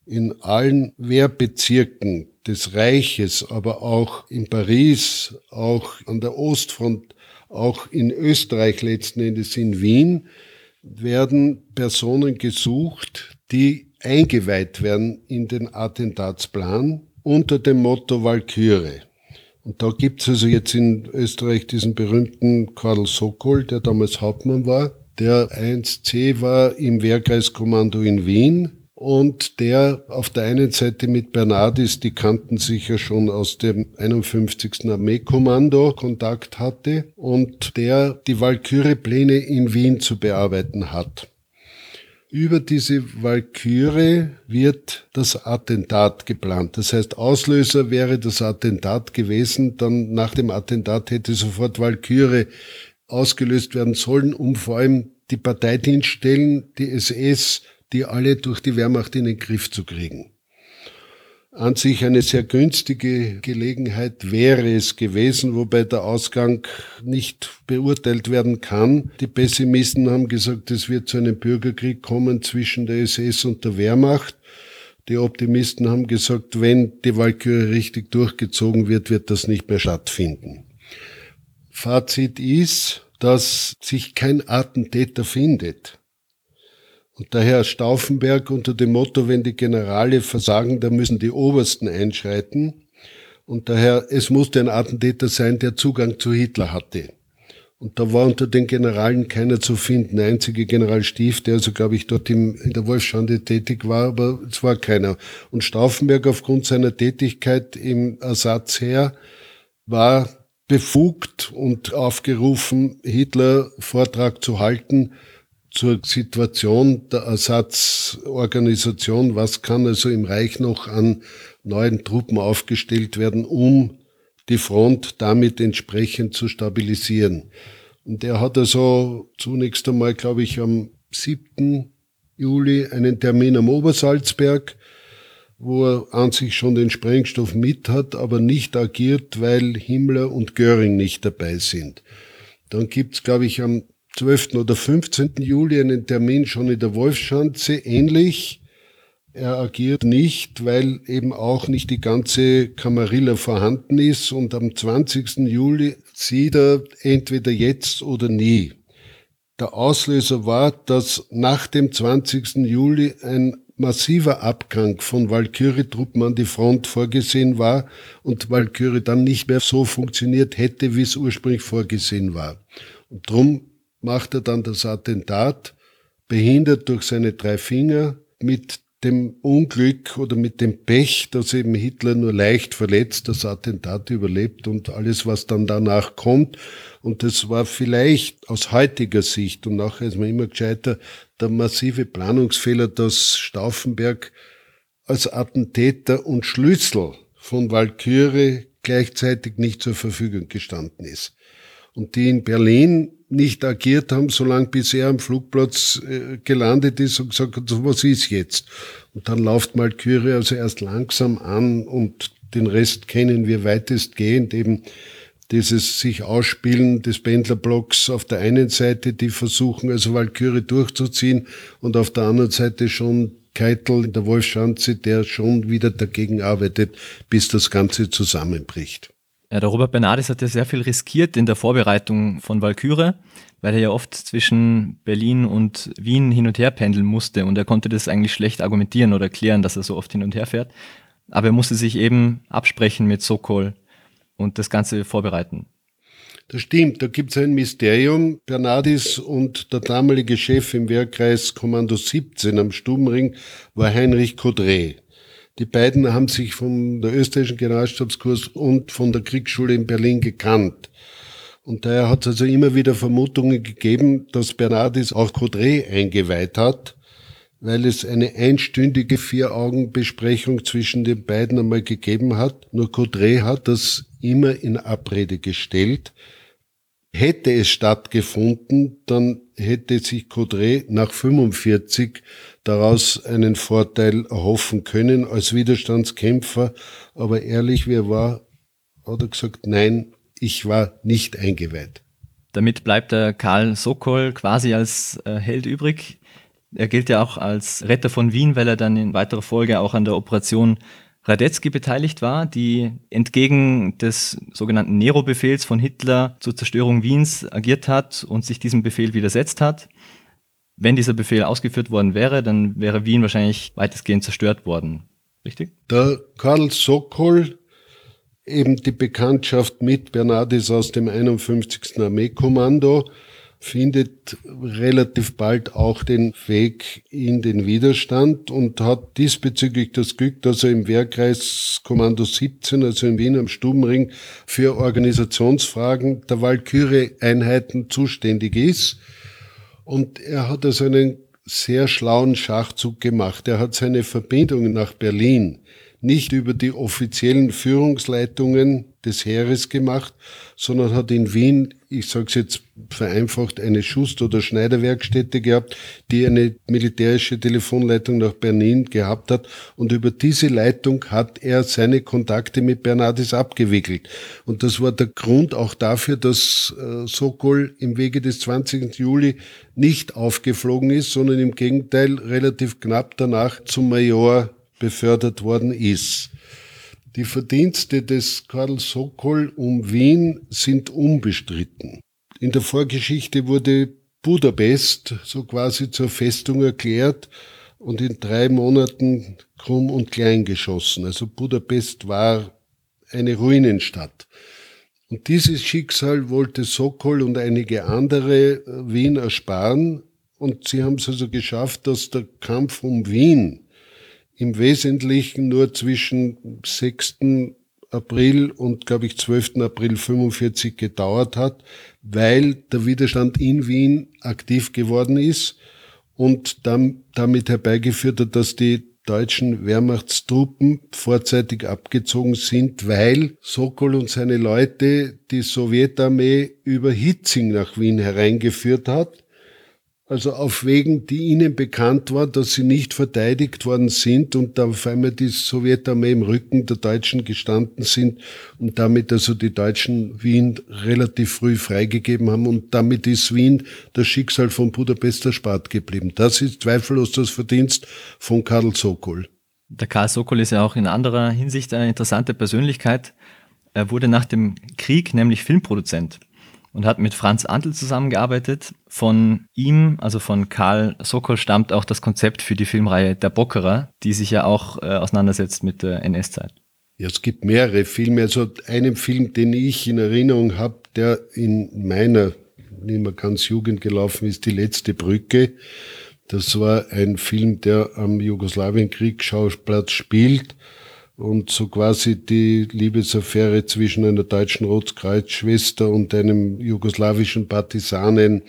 in allen Wehrbezirken des Reiches, aber auch in Paris, auch an der Ostfront, auch in Österreich letzten Endes in Wien, werden Personen gesucht, die eingeweiht werden in den Attentatsplan unter dem Motto Walküre. Und da gibt's also jetzt in Österreich diesen berühmten Karl Sokol, der damals Hauptmann war, der 1C war im Wehrkreiskommando in Wien und der auf der einen Seite mit Bernardis, die kannten sich ja schon aus dem 51. Armeekommando, Kontakt hatte und der die Walküre-Pläne in Wien zu bearbeiten hat. Über diese Walküre wird das Attentat geplant. Das heißt, Auslöser wäre das Attentat gewesen. Dann nach dem Attentat hätte sofort Walküre ausgelöst werden sollen, um vor allem die Parteidienststellen, die SS, die alle durch die Wehrmacht in den Griff zu kriegen. An sich eine sehr günstige Gelegenheit wäre es gewesen, wobei der Ausgang nicht beurteilt werden kann. Die Pessimisten haben gesagt, es wird zu einem Bürgerkrieg kommen zwischen der SS und der Wehrmacht. Die Optimisten haben gesagt, wenn die Walküre richtig durchgezogen wird, wird das nicht mehr stattfinden. Fazit ist, dass sich kein Attentäter findet. Und daher Stauffenberg unter dem Motto, wenn die Generale versagen, dann müssen die Obersten einschreiten. Und daher, es musste ein Attentäter sein, der Zugang zu Hitler hatte. Und da war unter den Generalen keiner zu finden. Der einzige General Stief, der also, glaube ich, dort in der Wolfschande tätig war, aber es war keiner. Und Stauffenberg aufgrund seiner Tätigkeit im Ersatzheer war befugt und aufgerufen, Hitler Vortrag zu halten zur Situation der Ersatzorganisation, was kann also im Reich noch an neuen Truppen aufgestellt werden, um die Front damit entsprechend zu stabilisieren. Und er hat also zunächst einmal, glaube ich, am 7. Juli einen Termin am Obersalzberg, wo er an sich schon den Sprengstoff mit hat, aber nicht agiert, weil Himmler und Göring nicht dabei sind. Dann gibt's, glaube ich, am 12. oder 15. Juli einen Termin schon in der Wolfschanze, ähnlich. Er agiert nicht, weil eben auch nicht die ganze Kamarilla vorhanden ist und am 20. Juli sieht er entweder jetzt oder nie. Der Auslöser war, dass nach dem 20. Juli ein massiver Abgang von Walküre-Truppen an die Front vorgesehen war und Walküre dann nicht mehr so funktioniert hätte, wie es ursprünglich vorgesehen war. Und drum macht er dann das Attentat, behindert durch seine drei Finger mit dem Unglück oder mit dem Pech, dass eben Hitler nur leicht verletzt das Attentat überlebt und alles, was dann danach kommt. Und das war vielleicht aus heutiger Sicht, und nachher ist man immer gescheiter, der massive Planungsfehler, dass Stauffenberg als Attentäter und Schlüssel von Walküre gleichzeitig nicht zur Verfügung gestanden ist. Und die in Berlin nicht agiert haben, solange bis er am Flugplatz äh, gelandet ist und gesagt hat, was ist jetzt? Und dann läuft Malkyrie also erst langsam an und den Rest kennen wir weitestgehend eben dieses sich Ausspielen des Pendlerblocks auf der einen Seite, die versuchen also Walküre durchzuziehen und auf der anderen Seite schon Keitel in der Wolfschanze, der schon wieder dagegen arbeitet, bis das Ganze zusammenbricht. Ja, der Robert Bernardis hat ja sehr viel riskiert in der Vorbereitung von Walküre, weil er ja oft zwischen Berlin und Wien hin und her pendeln musste und er konnte das eigentlich schlecht argumentieren oder erklären, dass er so oft hin und her fährt. Aber er musste sich eben absprechen mit Sokol und das Ganze vorbereiten. Das stimmt, da gibt es ein Mysterium. Bernardis und der damalige Chef im Wehrkreis Kommando 17 am Stubenring war Heinrich Kodre. Die beiden haben sich von der österreichischen Generalstabskurs und von der Kriegsschule in Berlin gekannt. Und daher hat es also immer wieder Vermutungen gegeben, dass Bernardis auch Codre eingeweiht hat, weil es eine einstündige Vier-Augen-Besprechung zwischen den beiden einmal gegeben hat. Nur Codre hat das immer in Abrede gestellt. Hätte es stattgefunden, dann hätte sich Codre nach 45 daraus einen Vorteil erhoffen können als Widerstandskämpfer. Aber ehrlich, wer war, hat er gesagt, nein, ich war nicht eingeweiht. Damit bleibt der Karl Sokol quasi als äh, Held übrig. Er gilt ja auch als Retter von Wien, weil er dann in weiterer Folge auch an der Operation Radetzky beteiligt war, die entgegen des sogenannten Nero-Befehls von Hitler zur Zerstörung Wiens agiert hat und sich diesem Befehl widersetzt hat. Wenn dieser Befehl ausgeführt worden wäre, dann wäre Wien wahrscheinlich weitestgehend zerstört worden. Richtig? Der Karl Sokol, eben die Bekanntschaft mit Bernardis aus dem 51. Armeekommando, findet relativ bald auch den Weg in den Widerstand und hat diesbezüglich das Glück, dass er im Wehrkreis Kommando 17, also in Wien am Stubenring, für Organisationsfragen der Walküre-Einheiten zuständig ist und er hat also einen sehr schlauen Schachzug gemacht. Er hat seine Verbindungen nach Berlin nicht über die offiziellen Führungsleitungen des Heeres gemacht, sondern hat in Wien, ich sage es jetzt vereinfacht, eine Schust- oder Schneiderwerkstätte gehabt, die eine militärische Telefonleitung nach Berlin gehabt hat. Und über diese Leitung hat er seine Kontakte mit Bernardis abgewickelt. Und das war der Grund auch dafür, dass äh, Sokol im Wege des 20. Juli nicht aufgeflogen ist, sondern im Gegenteil relativ knapp danach zum Major befördert worden ist. Die Verdienste des Karl Sokol um Wien sind unbestritten. In der Vorgeschichte wurde Budapest so quasi zur Festung erklärt und in drei Monaten krumm und klein geschossen. Also Budapest war eine Ruinenstadt. Und dieses Schicksal wollte Sokol und einige andere Wien ersparen. Und sie haben es also geschafft, dass der Kampf um Wien im Wesentlichen nur zwischen 6. April und, glaube ich, 12. April 45 gedauert hat, weil der Widerstand in Wien aktiv geworden ist und dann damit herbeigeführt hat, dass die deutschen Wehrmachtstruppen vorzeitig abgezogen sind, weil Sokol und seine Leute die Sowjetarmee über Hitzing nach Wien hereingeführt hat also auf Wegen, die ihnen bekannt war, dass sie nicht verteidigt worden sind und da auf einmal die Sowjetarmee im Rücken der Deutschen gestanden sind und damit also die Deutschen Wien relativ früh freigegeben haben und damit ist Wien das Schicksal von Budapest erspart geblieben. Das ist zweifellos das Verdienst von Karl Sokol. Der Karl Sokol ist ja auch in anderer Hinsicht eine interessante Persönlichkeit. Er wurde nach dem Krieg nämlich Filmproduzent und hat mit Franz Antl zusammengearbeitet. Von ihm, also von Karl Sokol, stammt auch das Konzept für die Filmreihe Der Bockerer, die sich ja auch äh, auseinandersetzt mit der NS-Zeit. Ja, es gibt mehrere Filme. Also einen Film, den ich in Erinnerung habe, der in meiner nicht mehr ganz Jugend gelaufen ist, Die letzte Brücke. Das war ein Film, der am Jugoslawienkriegsschauplatz spielt und so quasi die Liebesaffäre zwischen einer deutschen Rotkreuzschwester und einem jugoslawischen Partisanen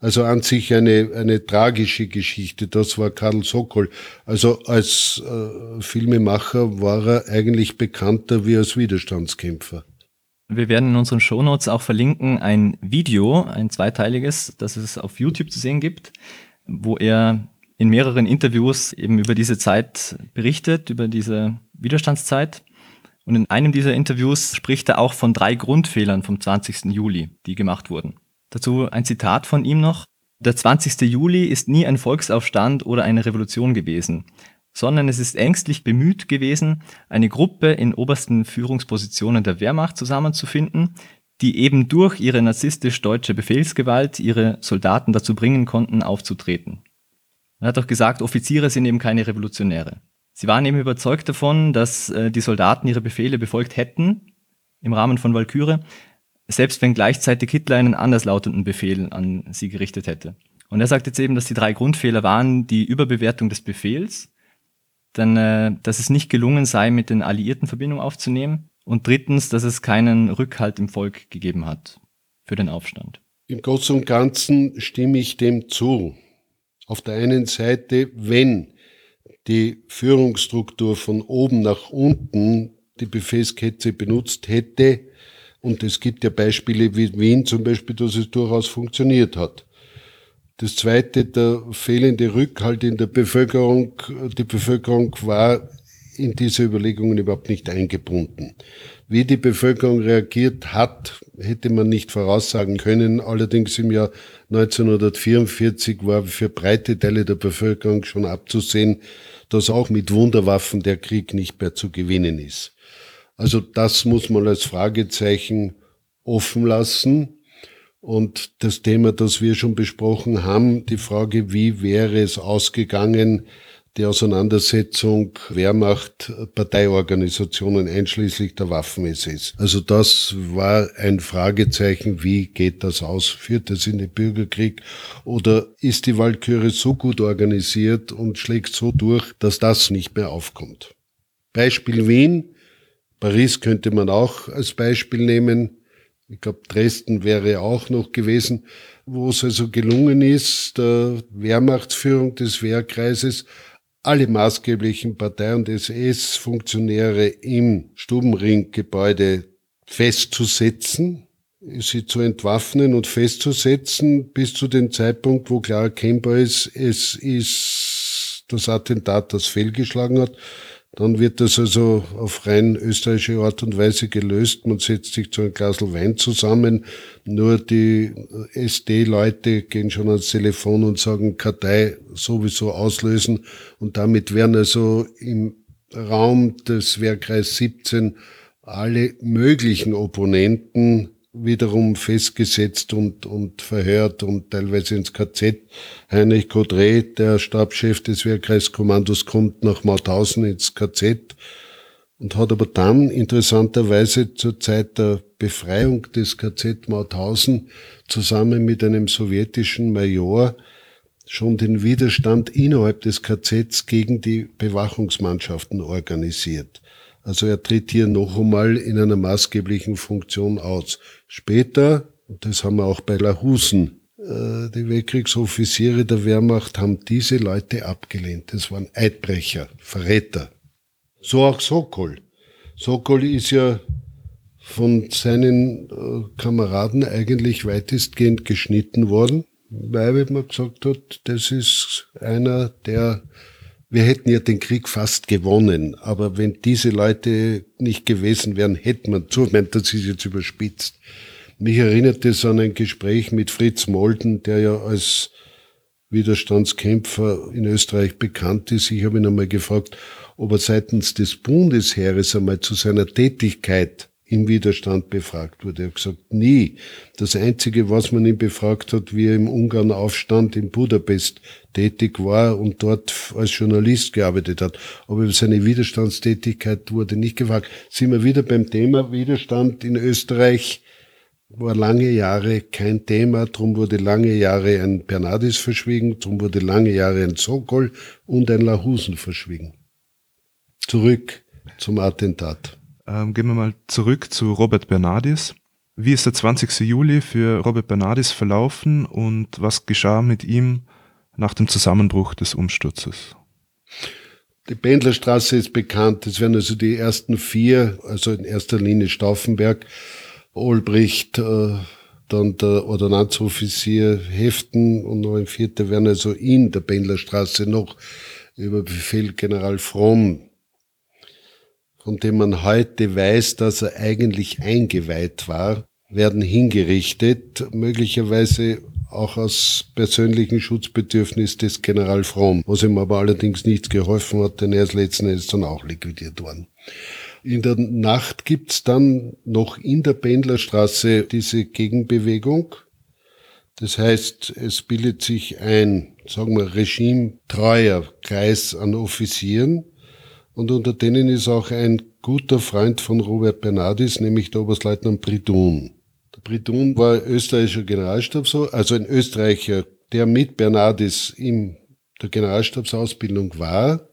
also an sich eine, eine tragische Geschichte. Das war Karl Sokol. Also als äh, Filmemacher war er eigentlich bekannter wie als Widerstandskämpfer. Wir werden in unseren Shownotes auch verlinken ein Video, ein zweiteiliges, das es auf YouTube zu sehen gibt, wo er in mehreren Interviews eben über diese Zeit berichtet, über diese Widerstandszeit. Und in einem dieser Interviews spricht er auch von drei Grundfehlern vom 20. Juli, die gemacht wurden. Dazu ein Zitat von ihm noch. Der 20. Juli ist nie ein Volksaufstand oder eine Revolution gewesen, sondern es ist ängstlich bemüht gewesen, eine Gruppe in obersten Führungspositionen der Wehrmacht zusammenzufinden, die eben durch ihre narzisstisch-deutsche Befehlsgewalt ihre Soldaten dazu bringen konnten, aufzutreten. Er hat auch gesagt, Offiziere sind eben keine Revolutionäre. Sie waren eben überzeugt davon, dass äh, die Soldaten ihre Befehle befolgt hätten im Rahmen von Walküre, selbst wenn gleichzeitig Hitler einen anderslautenden Befehl an sie gerichtet hätte. Und er sagt jetzt eben, dass die drei Grundfehler waren die Überbewertung des Befehls, dann, äh, dass es nicht gelungen sei, mit den Alliierten Verbindung aufzunehmen und drittens, dass es keinen Rückhalt im Volk gegeben hat für den Aufstand. Im Großen und Ganzen stimme ich dem zu. Auf der einen Seite, wenn die Führungsstruktur von oben nach unten die Befehlskette benutzt hätte, und es gibt ja Beispiele wie Wien zum Beispiel, dass es durchaus funktioniert hat. Das zweite, der fehlende Rückhalt in der Bevölkerung. Die Bevölkerung war in diese Überlegungen überhaupt nicht eingebunden. Wie die Bevölkerung reagiert hat, hätte man nicht voraussagen können. Allerdings im Jahr 1944 war für breite Teile der Bevölkerung schon abzusehen, dass auch mit Wunderwaffen der Krieg nicht mehr zu gewinnen ist. Also das muss man als Fragezeichen offen lassen. Und das Thema, das wir schon besprochen haben, die Frage, wie wäre es ausgegangen, die Auseinandersetzung Wehrmacht, Parteiorganisationen einschließlich der Waffen-SS. Also das war ein Fragezeichen, wie geht das aus? Führt es in den Bürgerkrieg? Oder ist die Walküre so gut organisiert und schlägt so durch, dass das nicht mehr aufkommt? Beispiel Wien. Paris könnte man auch als Beispiel nehmen. Ich glaube, Dresden wäre auch noch gewesen, wo es also gelungen ist, der Wehrmachtsführung des Wehrkreises alle maßgeblichen Partei- und SS-Funktionäre im Stubenringgebäude festzusetzen, sie zu entwaffnen und festzusetzen, bis zu dem Zeitpunkt, wo klar erkennbar ist, es ist das Attentat, das fehlgeschlagen hat. Dann wird das also auf rein österreichische Art und Weise gelöst. Man setzt sich zu einem Glas Wein zusammen. Nur die SD-Leute gehen schon ans Telefon und sagen, Kartei sowieso auslösen. Und damit werden also im Raum des Wehrkreis 17 alle möglichen Opponenten wiederum festgesetzt und, und verhört und teilweise ins KZ. Heinrich Kodre, der Stabschef des Wehrkreiskommandos, kommt nach Mauthausen ins KZ und hat aber dann interessanterweise zur Zeit der Befreiung des KZ Mauthausen zusammen mit einem sowjetischen Major schon den Widerstand innerhalb des KZs gegen die Bewachungsmannschaften organisiert. Also er tritt hier noch einmal in einer maßgeblichen Funktion aus. Später, und das haben wir auch bei Lahusen, äh, die Weltkriegsoffiziere der Wehrmacht haben diese Leute abgelehnt. Das waren Eidbrecher, Verräter. So auch Sokol. Sokol ist ja von seinen äh, Kameraden eigentlich weitestgehend geschnitten worden, weil man gesagt hat, das ist einer, der wir hätten ja den Krieg fast gewonnen, aber wenn diese Leute nicht gewesen wären, hätte man, so meint das ist jetzt überspitzt. Mich erinnert es an ein Gespräch mit Fritz Molden, der ja als Widerstandskämpfer in Österreich bekannt ist. Ich habe ihn einmal gefragt, ob er seitens des Bundesheeres einmal zu seiner Tätigkeit im Widerstand befragt wurde. Er hat gesagt, nie. Das Einzige, was man ihn befragt hat, wie er im Ungarn-Aufstand in Budapest tätig war und dort als Journalist gearbeitet hat. Aber über seine Widerstandstätigkeit wurde nicht gefragt. Sind wir wieder beim Thema Widerstand in Österreich war lange Jahre kein Thema, drum wurde lange Jahre ein Bernardis verschwiegen, drum wurde lange Jahre ein Sokol und ein Lahusen verschwiegen. Zurück zum Attentat. Ähm, gehen wir mal zurück zu Robert Bernardis. Wie ist der 20. Juli für Robert Bernardis verlaufen und was geschah mit ihm nach dem Zusammenbruch des Umsturzes? Die Pendlerstraße ist bekannt. Es werden also die ersten vier, also in erster Linie Stauffenberg, Olbricht, äh, dann der Ordonnanzoffizier Heften und noch ein vierter werden also in der Pendlerstraße noch über Befehl General Fromm, von dem man heute weiß, dass er eigentlich eingeweiht war, werden hingerichtet, möglicherweise auch aus persönlichem Schutzbedürfnis des General Fromm, was ihm aber allerdings nichts geholfen hat, denn er ist letzten Endes dann auch liquidiert worden. In der Nacht gibt's dann noch in der Pendlerstraße diese Gegenbewegung. Das heißt, es bildet sich ein, sagen wir, regimetreuer Kreis an Offizieren und unter denen ist auch ein guter Freund von Robert Bernardis, nämlich der Oberstleutnant Bridun. Der Bridun war österreichischer Generalstab, also ein Österreicher, der mit Bernardis in der Generalstabsausbildung war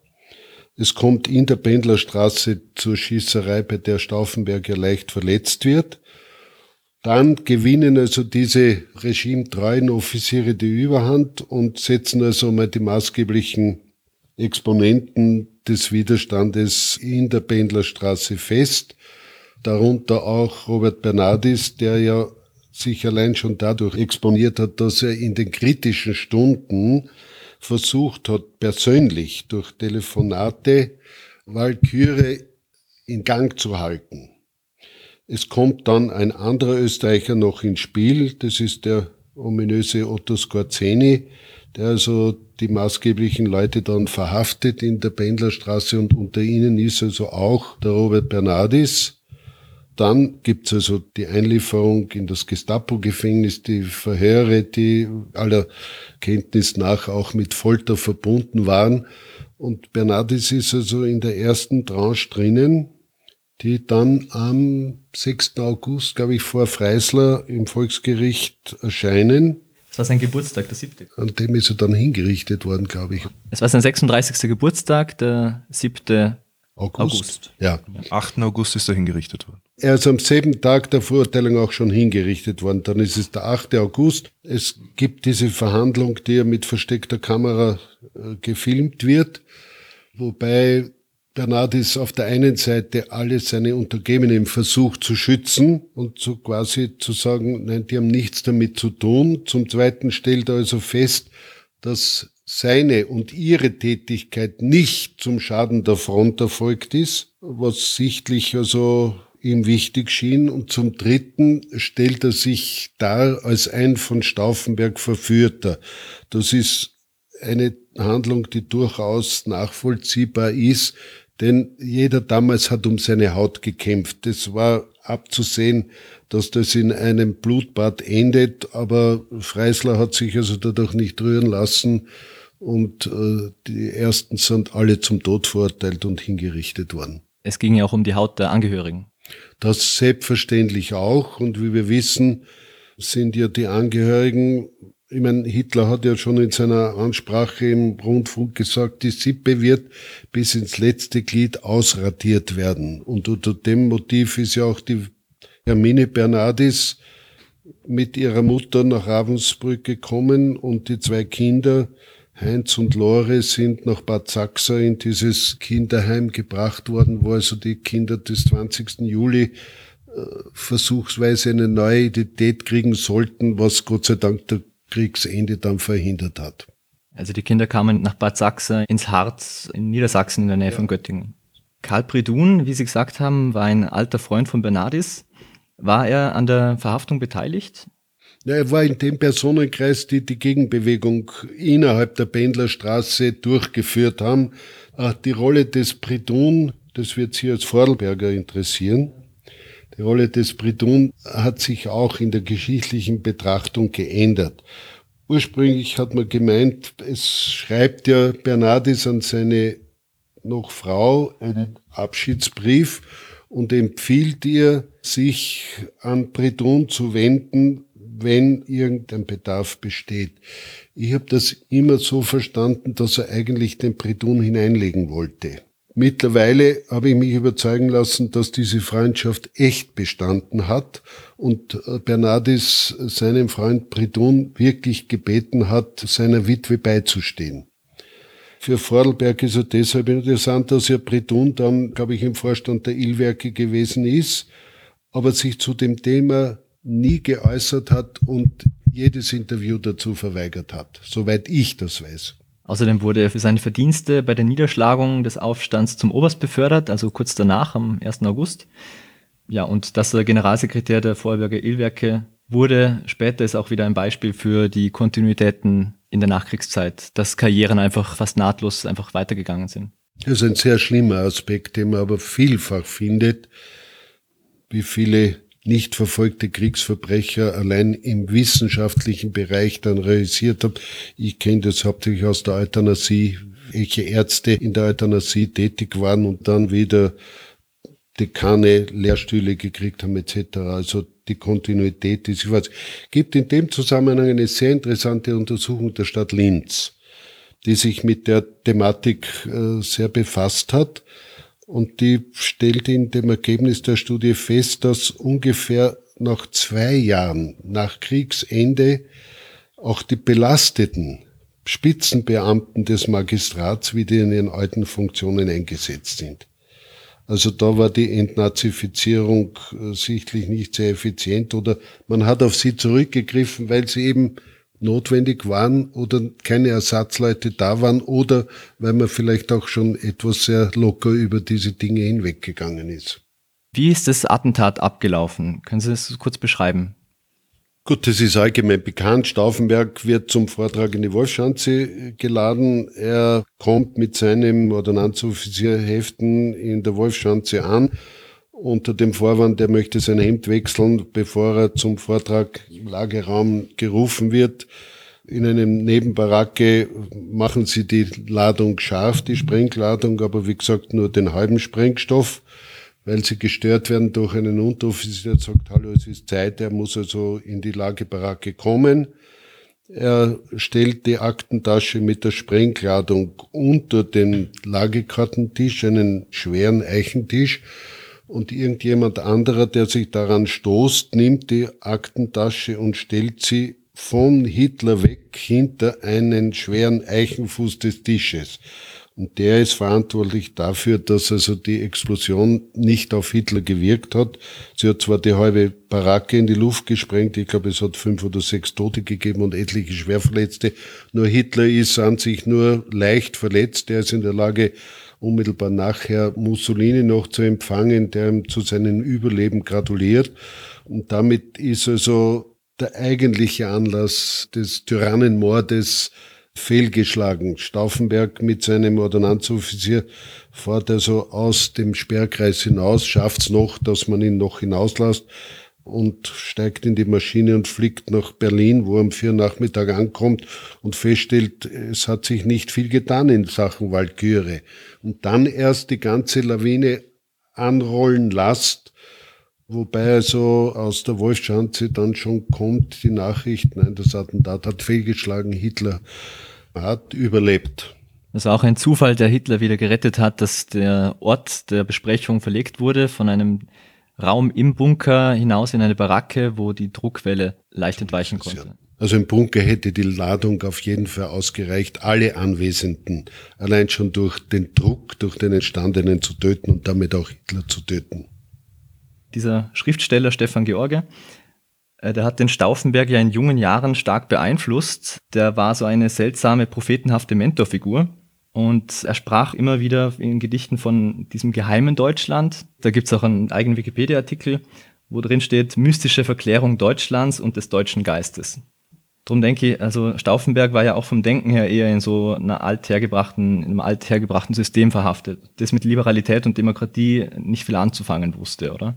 es kommt in der Pendlerstraße zur Schießerei, bei der Stauffenberg ja leicht verletzt wird. Dann gewinnen also diese regimetreuen Offiziere die Überhand und setzen also mal die maßgeblichen Exponenten des Widerstandes in der Pendlerstraße fest. Darunter auch Robert Bernardis, der ja sich allein schon dadurch exponiert hat, dass er in den kritischen Stunden versucht hat, persönlich durch Telefonate Walküre in Gang zu halten. Es kommt dann ein anderer Österreicher noch ins Spiel, das ist der ominöse Otto Scorzeni, der also die maßgeblichen Leute dann verhaftet in der Pendlerstraße und unter ihnen ist also auch der Robert Bernardis, dann gibt's also die Einlieferung in das Gestapo-Gefängnis, die Verhöre, die aller Kenntnis nach auch mit Folter verbunden waren. Und Bernardis ist also in der ersten Tranche drinnen, die dann am 6. August, glaube ich, vor Freisler im Volksgericht erscheinen. Das war sein Geburtstag, der siebte. An dem ist er dann hingerichtet worden, glaube ich. Es war sein 36. Geburtstag, der siebte August. August. Ja. Am 8. August ist er hingerichtet worden. Er ist am selben Tag der Verurteilung auch schon hingerichtet worden. Dann ist es der 8. August. Es gibt diese Verhandlung, die ja mit versteckter Kamera äh, gefilmt wird, wobei Bernardis auf der einen Seite alle seine Untergebenen versucht zu schützen und so quasi zu sagen, nein, die haben nichts damit zu tun. Zum Zweiten stellt er also fest, dass seine und ihre Tätigkeit nicht zum Schaden der Front erfolgt ist, was sichtlich also ihm wichtig schien. Und zum Dritten stellt er sich dar als ein von Stauffenberg Verführter. Das ist eine Handlung, die durchaus nachvollziehbar ist, denn jeder damals hat um seine Haut gekämpft. Es war abzusehen, dass das in einem Blutbad endet, aber Freisler hat sich also dadurch nicht rühren lassen und äh, die ersten sind alle zum Tod verurteilt und hingerichtet worden. Es ging ja auch um die Haut der Angehörigen. Das selbstverständlich auch und wie wir wissen, sind ja die Angehörigen, ich meine, Hitler hat ja schon in seiner Ansprache im Rundfunk gesagt, die Sippe wird bis ins letzte Glied ausradiert werden. Und unter dem Motiv ist ja auch die Hermine Bernardis mit ihrer Mutter nach Ravensbrück gekommen und die zwei Kinder Heinz und Lore sind nach Bad Sachsa in dieses Kinderheim gebracht worden, wo also die Kinder des 20. Juli äh, versuchsweise eine neue Identität kriegen sollten, was Gott sei Dank der Kriegsende dann verhindert hat. Also die Kinder kamen nach Bad Sachsa ins Harz in Niedersachsen in der Nähe ja. von Göttingen. Karl Bridun, wie Sie gesagt haben, war ein alter Freund von Bernardis. War er an der Verhaftung beteiligt? Ja, er war in dem Personenkreis, die die Gegenbewegung innerhalb der Pendlerstraße durchgeführt haben. Äh, die Rolle des Bridun, das wird Sie als Vordelberger interessieren. Die Rolle des Bridun hat sich auch in der geschichtlichen Betrachtung geändert. Ursprünglich hat man gemeint, es schreibt ja Bernardis an seine noch Frau einen Abschiedsbrief und empfiehlt ihr, sich an Bredon zu wenden, wenn irgendein Bedarf besteht. Ich habe das immer so verstanden, dass er eigentlich den Bredon hineinlegen wollte. Mittlerweile habe ich mich überzeugen lassen, dass diese Freundschaft echt bestanden hat und äh, Bernardis seinem Freund Bredon wirklich gebeten hat, seiner Witwe beizustehen. Für Vordelberg ist er deshalb interessant, dass er Bredon dann, glaube ich, im Vorstand der Illwerke gewesen ist, aber sich zu dem Thema nie geäußert hat und jedes Interview dazu verweigert hat, soweit ich das weiß. Außerdem wurde er für seine Verdienste bei der Niederschlagung des Aufstands zum Oberst befördert, also kurz danach, am 1. August. Ja, und dass er Generalsekretär der Vorarlberger Illwerke wurde, später ist auch wieder ein Beispiel für die Kontinuitäten in der Nachkriegszeit, dass Karrieren einfach fast nahtlos einfach weitergegangen sind. Das ist ein sehr schlimmer Aspekt, den man aber vielfach findet, wie viele nicht verfolgte Kriegsverbrecher allein im wissenschaftlichen Bereich dann realisiert habe. Ich kenne das hauptsächlich aus der Euthanasie, welche Ärzte in der Euthanasie tätig waren und dann wieder Dekane Lehrstühle gekriegt haben etc. Also die Kontinuität ist, ich weiß, gibt in dem Zusammenhang eine sehr interessante Untersuchung der Stadt Linz, die sich mit der Thematik äh, sehr befasst hat und die stellt in dem Ergebnis der Studie fest, dass ungefähr nach zwei Jahren nach Kriegsende auch die belasteten Spitzenbeamten des Magistrats wieder in ihren alten Funktionen eingesetzt sind. Also da war die Entnazifizierung äh, sichtlich nicht sehr effizient oder man hat auf sie zurückgegriffen, weil sie eben notwendig waren oder keine Ersatzleute da waren oder weil man vielleicht auch schon etwas sehr locker über diese Dinge hinweggegangen ist. Wie ist das Attentat abgelaufen? Können Sie das kurz beschreiben? Gut, das ist allgemein bekannt. Stauffenberg wird zum Vortrag in die Wolfschanze geladen. Er kommt mit seinem Ordonnanzoffizierheften in der Wolfschanze an unter dem Vorwand, er möchte sein Hemd wechseln, bevor er zum Vortrag im Lagerraum gerufen wird. In einem Nebenbaracke machen sie die Ladung scharf, die Sprengladung, aber wie gesagt nur den halben Sprengstoff, weil sie gestört werden durch einen Unteroffizier, der sagt, hallo, es ist Zeit, er muss also in die Lagerbaracke kommen. Er stellt die Aktentasche mit der Sprengladung unter den Lagerkartentisch, einen schweren Eichentisch, und irgendjemand anderer, der sich daran stoßt, nimmt die Aktentasche und stellt sie von Hitler weg hinter einen schweren Eichenfuß des Tisches. Und der ist verantwortlich dafür, dass also die Explosion nicht auf Hitler gewirkt hat. Sie hat zwar die halbe Baracke in die Luft gesprengt, ich glaube, es hat fünf oder sechs Tote gegeben und etliche Schwerverletzte. Nur Hitler ist an sich nur leicht verletzt. Er ist in der Lage, unmittelbar nachher Mussolini noch zu empfangen, der ihm zu seinem Überleben gratuliert. Und damit ist also der eigentliche Anlass des Tyrannenmordes fehlgeschlagen. Stauffenberg mit seinem Ordonnanzoffizier fährt also aus dem Sperrkreis hinaus, schafft's noch, dass man ihn noch hinauslässt und steigt in die Maschine und fliegt nach Berlin, wo er am vier Nachmittag ankommt und feststellt, es hat sich nicht viel getan in Sachen Walküre. Und dann erst die ganze Lawine anrollen lässt, wobei also aus der Wolfschanze dann schon kommt die Nachricht, nein, das Attentat hat fehlgeschlagen, Hitler hat überlebt. Das war auch ein Zufall, der Hitler wieder gerettet hat, dass der Ort der Besprechung verlegt wurde von einem Raum im Bunker hinaus in eine Baracke, wo die Druckwelle leicht entweichen konnte. Also im Bunker hätte die Ladung auf jeden Fall ausgereicht, alle Anwesenden allein schon durch den Druck, durch den Entstandenen zu töten und damit auch Hitler zu töten. Dieser Schriftsteller Stefan George, äh, der hat den Stauffenberg ja in jungen Jahren stark beeinflusst. Der war so eine seltsame, prophetenhafte Mentorfigur. Und er sprach immer wieder in Gedichten von diesem geheimen Deutschland. Da gibt es auch einen eigenen Wikipedia-Artikel, wo drin steht, mystische Verklärung Deutschlands und des deutschen Geistes. Drum denke ich, also Stauffenberg war ja auch vom Denken her eher in so einer althergebrachten, in einem althergebrachten System verhaftet, das mit Liberalität und Demokratie nicht viel anzufangen wusste, oder?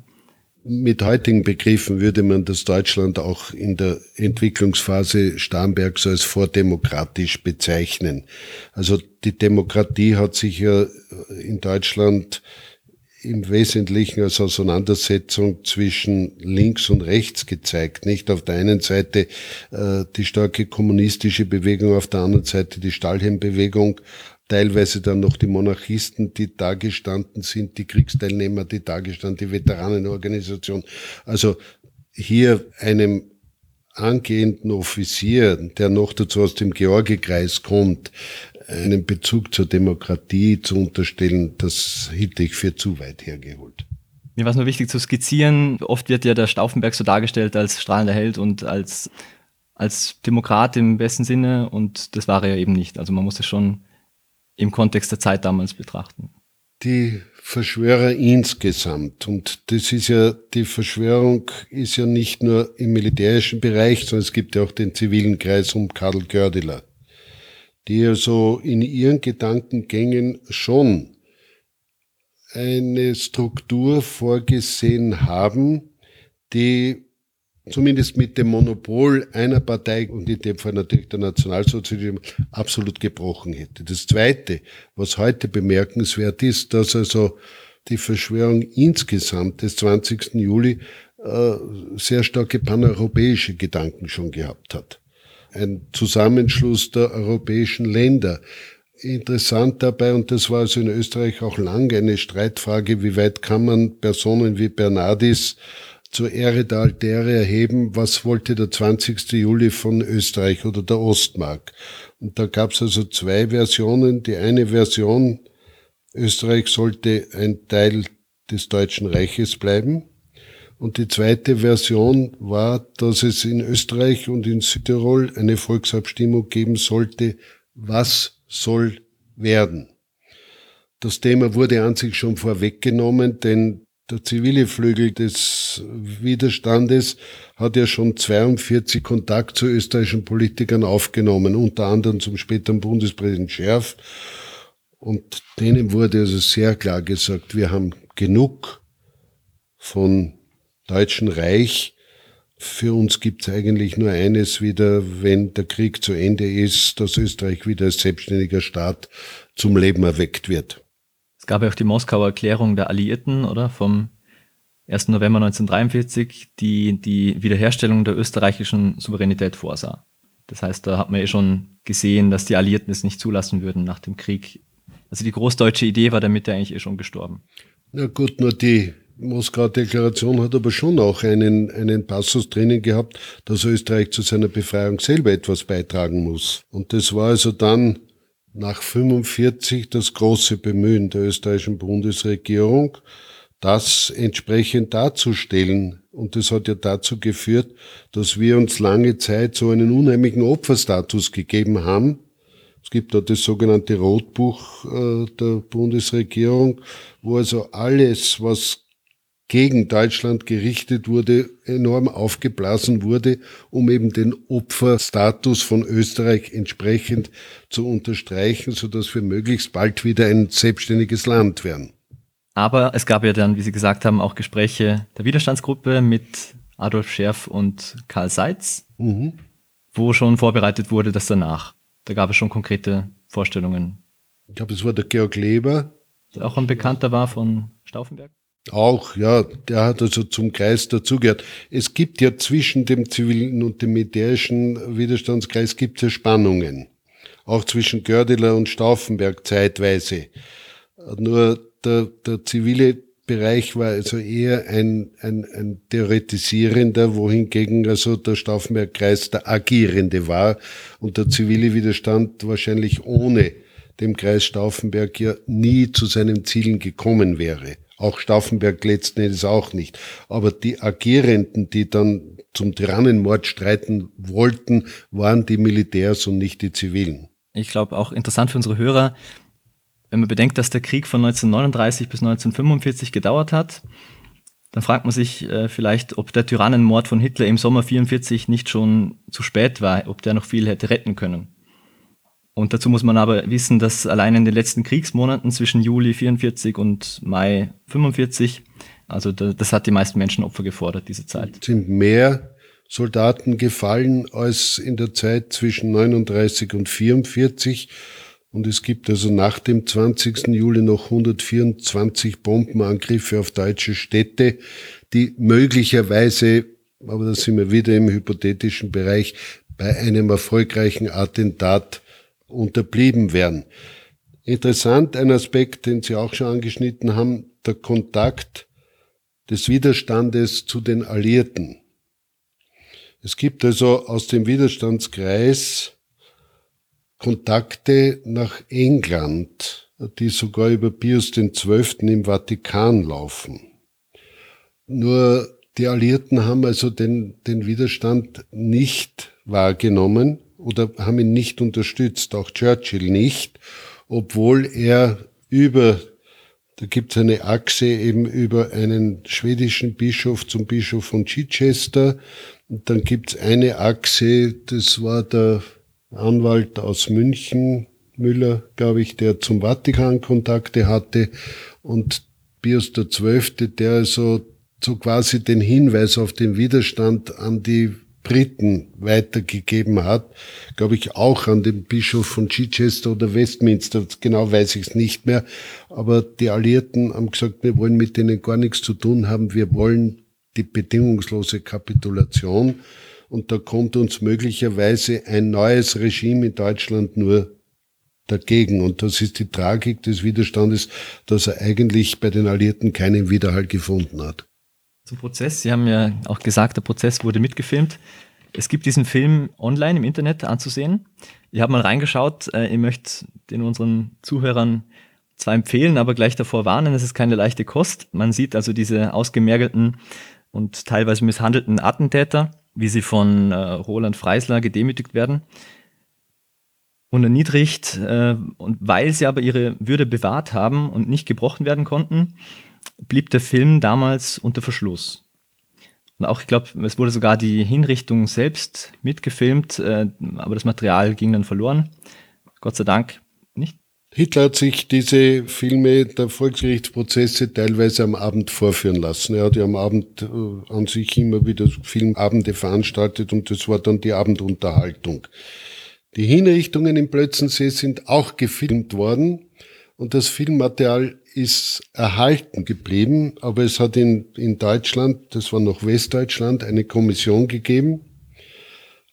Mit heutigen Begriffen würde man das Deutschland auch in der Entwicklungsphase Starnbergs als vordemokratisch bezeichnen. Also die Demokratie hat sich ja in Deutschland im Wesentlichen als Auseinandersetzung zwischen links und rechts gezeigt. Nicht auf der einen Seite äh, die starke kommunistische Bewegung, auf der anderen Seite die Stahlhelmbewegung, teilweise dann noch die Monarchisten, die dagestanden sind, die Kriegsteilnehmer, die dagestanden, die Veteranenorganisation. Also hier einem angehenden Offizier, der noch dazu aus dem Georgikreis kommt, einen Bezug zur Demokratie zu unterstellen, das hielt ich für zu weit hergeholt. Mir war es nur wichtig zu skizzieren. Oft wird ja der Stauffenberg so dargestellt als strahlender Held und als, als Demokrat im besten Sinne und das war er ja eben nicht. Also man muss es schon im Kontext der Zeit damals betrachten. Die Verschwörer insgesamt. Und das ist ja, die Verschwörung ist ja nicht nur im militärischen Bereich, sondern es gibt ja auch den zivilen Kreis um Karl Gördeler die also in ihren Gedankengängen schon eine Struktur vorgesehen haben, die zumindest mit dem Monopol einer Partei und in dem Fall natürlich der Nationalsozialismus absolut gebrochen hätte. Das Zweite, was heute bemerkenswert ist, dass also die Verschwörung insgesamt des 20. Juli äh, sehr starke paneuropäische Gedanken schon gehabt hat ein Zusammenschluss der europäischen Länder. Interessant dabei, und das war also in Österreich auch lange eine Streitfrage, wie weit kann man Personen wie Bernardis zur Ehre der Altäre erheben, was wollte der 20. Juli von Österreich oder der Ostmark. Und da gab es also zwei Versionen. Die eine Version, Österreich sollte ein Teil des Deutschen Reiches bleiben. Und die zweite Version war, dass es in Österreich und in Südtirol eine Volksabstimmung geben sollte, was soll werden. Das Thema wurde an sich schon vorweggenommen, denn der zivile Flügel des Widerstandes hat ja schon 42 Kontakt zu österreichischen Politikern aufgenommen, unter anderem zum späteren Bundespräsident Scherf. Und denen wurde also sehr klar gesagt, wir haben genug von Deutschen Reich. Für uns gibt es eigentlich nur eines wieder, wenn der Krieg zu Ende ist, dass Österreich wieder als selbstständiger Staat zum Leben erweckt wird. Gab ja auch die Moskauer Erklärung der Alliierten, oder? Vom 1. November 1943, die die Wiederherstellung der österreichischen Souveränität vorsah. Das heißt, da hat man eh schon gesehen, dass die Alliierten es nicht zulassen würden nach dem Krieg. Also die großdeutsche Idee war damit ja eigentlich eh schon gestorben. Na gut, nur die Moskauer Deklaration hat aber schon auch einen, einen Passus drinnen gehabt, dass Österreich zu seiner Befreiung selber etwas beitragen muss. Und das war also dann nach 45 das große Bemühen der österreichischen Bundesregierung, das entsprechend darzustellen. Und das hat ja dazu geführt, dass wir uns lange Zeit so einen unheimlichen Opferstatus gegeben haben. Es gibt da das sogenannte Rotbuch äh, der Bundesregierung, wo also alles, was gegen Deutschland gerichtet wurde, enorm aufgeblasen wurde, um eben den Opferstatus von Österreich entsprechend zu unterstreichen, sodass wir möglichst bald wieder ein selbstständiges Land werden. Aber es gab ja dann, wie Sie gesagt haben, auch Gespräche der Widerstandsgruppe mit Adolf Scherf und Karl Seitz, mhm. wo schon vorbereitet wurde, dass danach. Da gab es schon konkrete Vorstellungen. Ich glaube, es war der Georg Leber. Der auch ein Bekannter war von Stauffenberg. Auch, ja, der hat also zum Kreis dazugehört. Es gibt ja zwischen dem zivilen und dem militärischen Widerstandskreis gibt ja Spannungen. Auch zwischen Gördeler und Stauffenberg zeitweise. Nur der, der zivile Bereich war also eher ein, ein, ein theoretisierender, wohingegen also der Stauffenberg-Kreis der agierende war und der zivile Widerstand wahrscheinlich ohne dem Kreis Stauffenberg ja nie zu seinen Zielen gekommen wäre. Auch Stauffenberg letzten Endes auch nicht. Aber die Agierenden, die dann zum Tyrannenmord streiten wollten, waren die Militärs und nicht die Zivilen. Ich glaube auch interessant für unsere Hörer, wenn man bedenkt, dass der Krieg von 1939 bis 1945 gedauert hat, dann fragt man sich äh, vielleicht, ob der Tyrannenmord von Hitler im Sommer 44 nicht schon zu spät war, ob der noch viel hätte retten können. Und dazu muss man aber wissen, dass allein in den letzten Kriegsmonaten zwischen Juli 44 und Mai 45, also das hat die meisten Menschenopfer gefordert, diese Zeit. Sind mehr Soldaten gefallen als in der Zeit zwischen 39 und 44. Und es gibt also nach dem 20. Juli noch 124 Bombenangriffe auf deutsche Städte, die möglicherweise, aber da sind wir wieder im hypothetischen Bereich, bei einem erfolgreichen Attentat unterblieben wären. Interessant, ein Aspekt, den Sie auch schon angeschnitten haben, der Kontakt des Widerstandes zu den Alliierten. Es gibt also aus dem Widerstandskreis Kontakte nach England, die sogar über Pius XII. im Vatikan laufen. Nur die Alliierten haben also den, den Widerstand nicht wahrgenommen oder haben ihn nicht unterstützt, auch Churchill nicht, obwohl er über, da gibt es eine Achse eben über einen schwedischen Bischof zum Bischof von Chichester, und dann gibt es eine Achse, das war der Anwalt aus München, Müller, glaube ich, der zum Vatikan Kontakte hatte und Pius XII., der also so quasi den Hinweis auf den Widerstand an die Briten weitergegeben hat, glaube ich auch an den Bischof von Chichester oder Westminster, genau weiß ich es nicht mehr, aber die Alliierten haben gesagt, wir wollen mit denen gar nichts zu tun haben, wir wollen die bedingungslose Kapitulation und da kommt uns möglicherweise ein neues Regime in Deutschland nur dagegen. Und das ist die Tragik des Widerstandes, dass er eigentlich bei den Alliierten keinen Widerhall gefunden hat. Zum Prozess. Sie haben ja auch gesagt, der Prozess wurde mitgefilmt. Es gibt diesen Film online im Internet anzusehen. Ich habe mal reingeschaut. Äh, ich möchte den unseren Zuhörern zwar empfehlen, aber gleich davor warnen, es ist keine leichte Kost. Man sieht also diese ausgemergelten und teilweise misshandelten Attentäter wie sie von äh, Roland Freisler gedemütigt werden und erniedrigt. Äh, und weil sie aber ihre Würde bewahrt haben und nicht gebrochen werden konnten, blieb der Film damals unter Verschluss. Und auch, ich glaube, es wurde sogar die Hinrichtung selbst mitgefilmt, äh, aber das Material ging dann verloren. Gott sei Dank nicht. Hitler hat sich diese Filme der Volksgerichtsprozesse teilweise am Abend vorführen lassen. Er hat ja am Abend äh, an sich immer wieder Filmabende veranstaltet und das war dann die Abendunterhaltung. Die Hinrichtungen im Plötzensee sind auch gefilmt worden und das Filmmaterial ist erhalten geblieben, aber es hat in, in Deutschland, das war noch Westdeutschland, eine Kommission gegeben,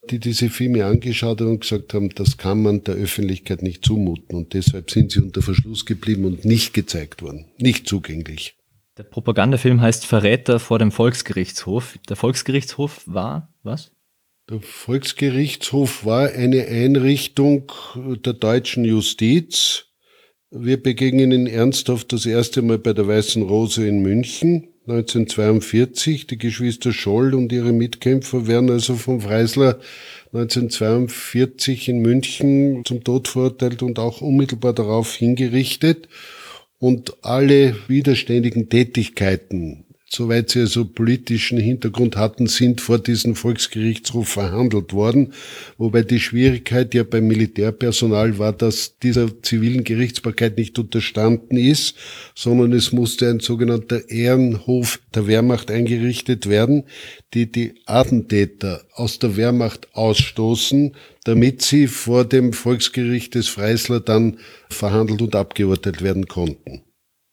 die diese Filme angeschaut haben und gesagt haben, das kann man der Öffentlichkeit nicht zumuten. Und deshalb sind sie unter Verschluss geblieben und nicht gezeigt worden, nicht zugänglich. Der Propagandafilm heißt Verräter vor dem Volksgerichtshof. Der Volksgerichtshof war was? Der Volksgerichtshof war eine Einrichtung der deutschen Justiz. Wir begegnen ihn ernsthaft das erste Mal bei der Weißen Rose in München 1942. Die Geschwister Scholl und ihre Mitkämpfer werden also vom Freisler 1942 in München zum Tod verurteilt und auch unmittelbar darauf hingerichtet. Und alle widerständigen Tätigkeiten soweit sie also politischen Hintergrund hatten, sind vor diesem Volksgerichtshof verhandelt worden. Wobei die Schwierigkeit ja beim Militärpersonal war, dass dieser zivilen Gerichtsbarkeit nicht unterstanden ist, sondern es musste ein sogenannter Ehrenhof der Wehrmacht eingerichtet werden, die die Attentäter aus der Wehrmacht ausstoßen, damit sie vor dem Volksgericht des Freisler dann verhandelt und abgeurteilt werden konnten.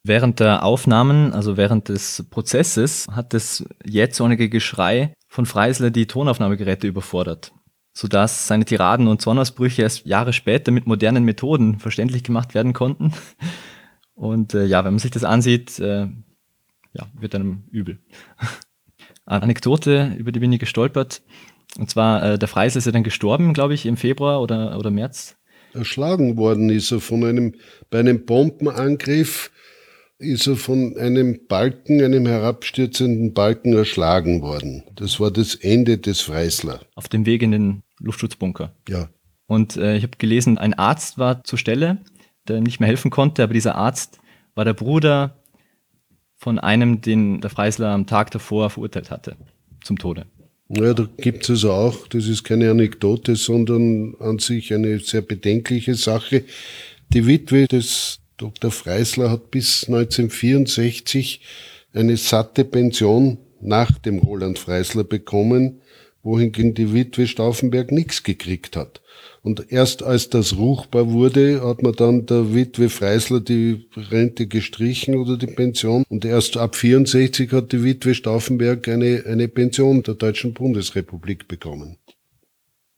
Während der Aufnahmen, also während des Prozesses, hat das jähzornige Geschrei von Freisler die Tonaufnahmegeräte überfordert, sodass seine Tiraden und Zornausbrüche erst Jahre später mit modernen Methoden verständlich gemacht werden konnten. Und äh, ja, wenn man sich das ansieht, äh, ja, wird einem übel. Anekdote, über die bin ich gestolpert. Und zwar, äh, der Freisler ist ja dann gestorben, glaube ich, im Februar oder, oder März. Erschlagen worden ist er von einem, bei einem Bombenangriff ist er von einem Balken, einem herabstürzenden Balken erschlagen worden. Das war das Ende des Freisler. Auf dem Weg in den Luftschutzbunker. Ja. Und äh, ich habe gelesen, ein Arzt war zur Stelle, der nicht mehr helfen konnte, aber dieser Arzt war der Bruder von einem, den der Freisler am Tag davor verurteilt hatte zum Tode. Ja, da gibt es also auch, das ist keine Anekdote, sondern an sich eine sehr bedenkliche Sache. Die Witwe des Dr. Freisler hat bis 1964 eine satte Pension nach dem Roland Freisler bekommen, wohingegen die Witwe Stauffenberg nichts gekriegt hat. Und erst als das ruchbar wurde, hat man dann der Witwe Freisler die Rente gestrichen oder die Pension. Und erst ab 64 hat die Witwe Stauffenberg eine, eine Pension der Deutschen Bundesrepublik bekommen.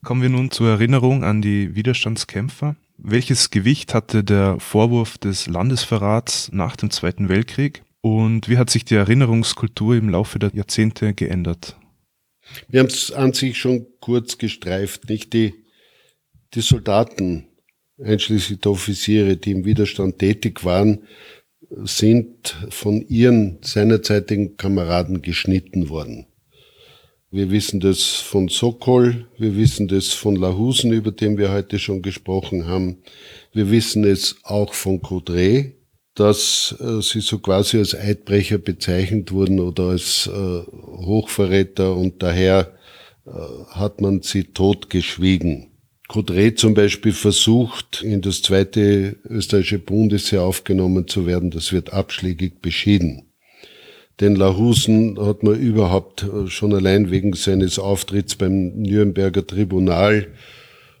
Kommen wir nun zur Erinnerung an die Widerstandskämpfer. Welches Gewicht hatte der Vorwurf des Landesverrats nach dem Zweiten Weltkrieg? Und wie hat sich die Erinnerungskultur im Laufe der Jahrzehnte geändert? Wir haben es an sich schon kurz gestreift, nicht die die Soldaten, einschließlich der Offiziere, die im Widerstand tätig waren, sind von ihren seinerzeitigen Kameraden geschnitten worden. Wir wissen das von Sokol, wir wissen das von Lahusen, über den wir heute schon gesprochen haben. Wir wissen es auch von Coudray, dass äh, sie so quasi als Eidbrecher bezeichnet wurden oder als äh, Hochverräter und daher äh, hat man sie totgeschwiegen. Coudray zum Beispiel versucht, in das zweite österreichische Bundesheer aufgenommen zu werden. Das wird abschlägig beschieden. Den Lahusen hat man überhaupt äh, schon allein wegen seines Auftritts beim Nürnberger Tribunal,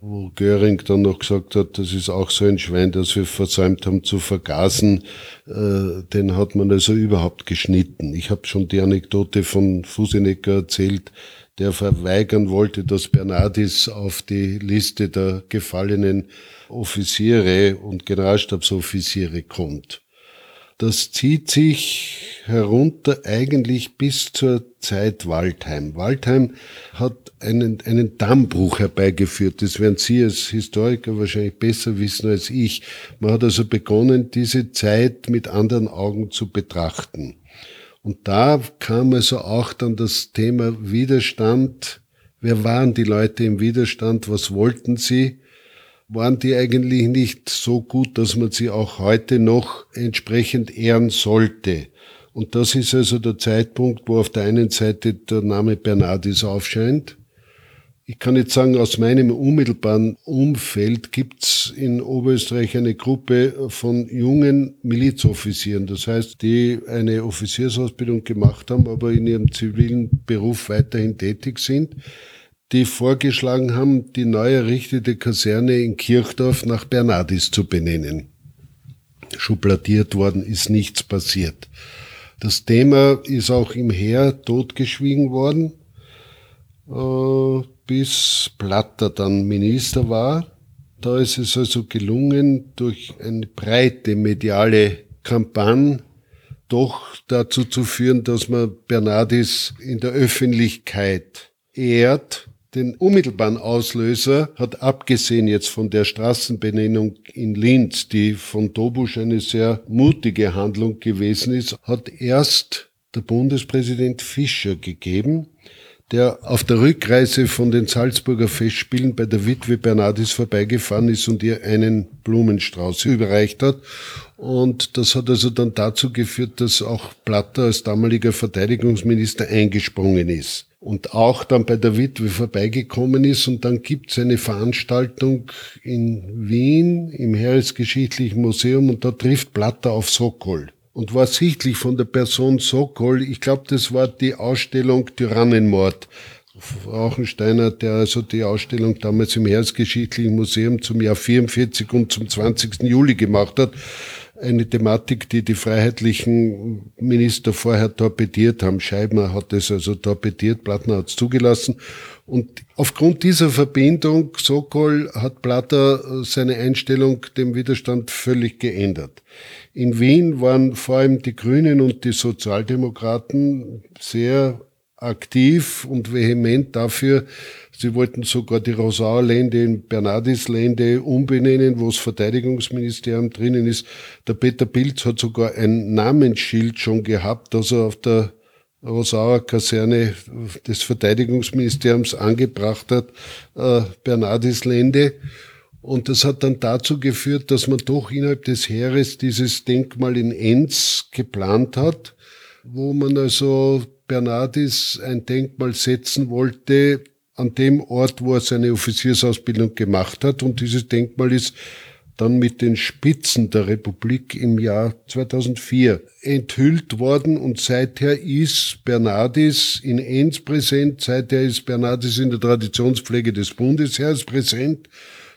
wo Göring dann noch gesagt hat, das ist auch so ein Schwein, das wir versäumt haben zu vergasen, äh, den hat man also überhaupt geschnitten. Ich habe schon die Anekdote von Fusenecker erzählt, der verweigern wollte, dass Bernardis auf die Liste der gefallenen Offiziere und Generalstabsoffiziere kommt. Das zieht sich herunter eigentlich bis zur Zeit Waldheim. Waldheim hat einen, einen Dammbruch herbeigeführt. Das werden Sie als Historiker wahrscheinlich besser wissen als ich. Man hat also begonnen, diese Zeit mit anderen Augen zu betrachten. Und da kam also auch dann das Thema Widerstand. Wer waren die Leute im Widerstand? Was wollten sie? Waren die eigentlich nicht so gut, dass man sie auch heute noch entsprechend ehren sollte? Und das ist also der Zeitpunkt, wo auf der einen Seite der Name Bernardis aufscheint. Ich kann jetzt sagen, aus meinem unmittelbaren Umfeld gibt's in Oberösterreich eine Gruppe von jungen Milizoffizieren, das heißt, die eine Offiziersausbildung gemacht haben, aber in ihrem zivilen Beruf weiterhin tätig sind, die vorgeschlagen haben, die neu errichtete Kaserne in Kirchdorf nach Bernardis zu benennen. Schubladiert worden ist nichts passiert. Das Thema ist auch im Heer totgeschwiegen worden. Äh, bis Platter dann Minister war. Da ist es also gelungen, durch eine breite mediale Kampagne doch dazu zu führen, dass man Bernardis in der Öffentlichkeit ehrt. Den unmittelbaren Auslöser hat abgesehen jetzt von der Straßenbenennung in Linz, die von Dobusch eine sehr mutige Handlung gewesen ist, hat erst der Bundespräsident Fischer gegeben, der auf der Rückreise von den Salzburger Festspielen bei der Witwe Bernardis vorbeigefahren ist und ihr einen Blumenstrauß überreicht hat. Und das hat also dann dazu geführt, dass auch Platter als damaliger Verteidigungsminister eingesprungen ist und auch dann bei der Witwe vorbeigekommen ist. Und dann gibt es eine Veranstaltung in Wien im Heeresgeschichtlichen Museum und da trifft Platter auf Sokol und war sichtlich von der Person Sokol. Ich glaube, das war die Ausstellung Tyrannenmord. Rauchensteiner, der also die Ausstellung damals im Heeresgeschichtlichen Museum zum Jahr 44 und zum 20. Juli gemacht hat. Eine Thematik, die die freiheitlichen Minister vorher torpediert haben. Scheibner hat es also torpediert, Plattner hat es zugelassen. Und aufgrund dieser Verbindung, Sokol, hat Platter seine Einstellung dem Widerstand völlig geändert. In Wien waren vor allem die Grünen und die Sozialdemokraten sehr aktiv und vehement dafür. Sie wollten sogar die Rosauer Lände in Bernardis Lände umbenennen, wo das Verteidigungsministerium drinnen ist. Der Peter Pilz hat sogar ein Namensschild schon gehabt, das er auf der Rosauer Kaserne des Verteidigungsministeriums angebracht hat, äh, Bernardis Lände. Und das hat dann dazu geführt, dass man doch innerhalb des Heeres dieses Denkmal in Enz geplant hat, wo man also Bernardis ein Denkmal setzen wollte an dem Ort, wo er seine Offiziersausbildung gemacht hat. Und dieses Denkmal ist dann mit den Spitzen der Republik im Jahr 2004 enthüllt worden. Und seither ist Bernardis in Enns präsent, seither ist Bernardis in der Traditionspflege des Bundesheers präsent.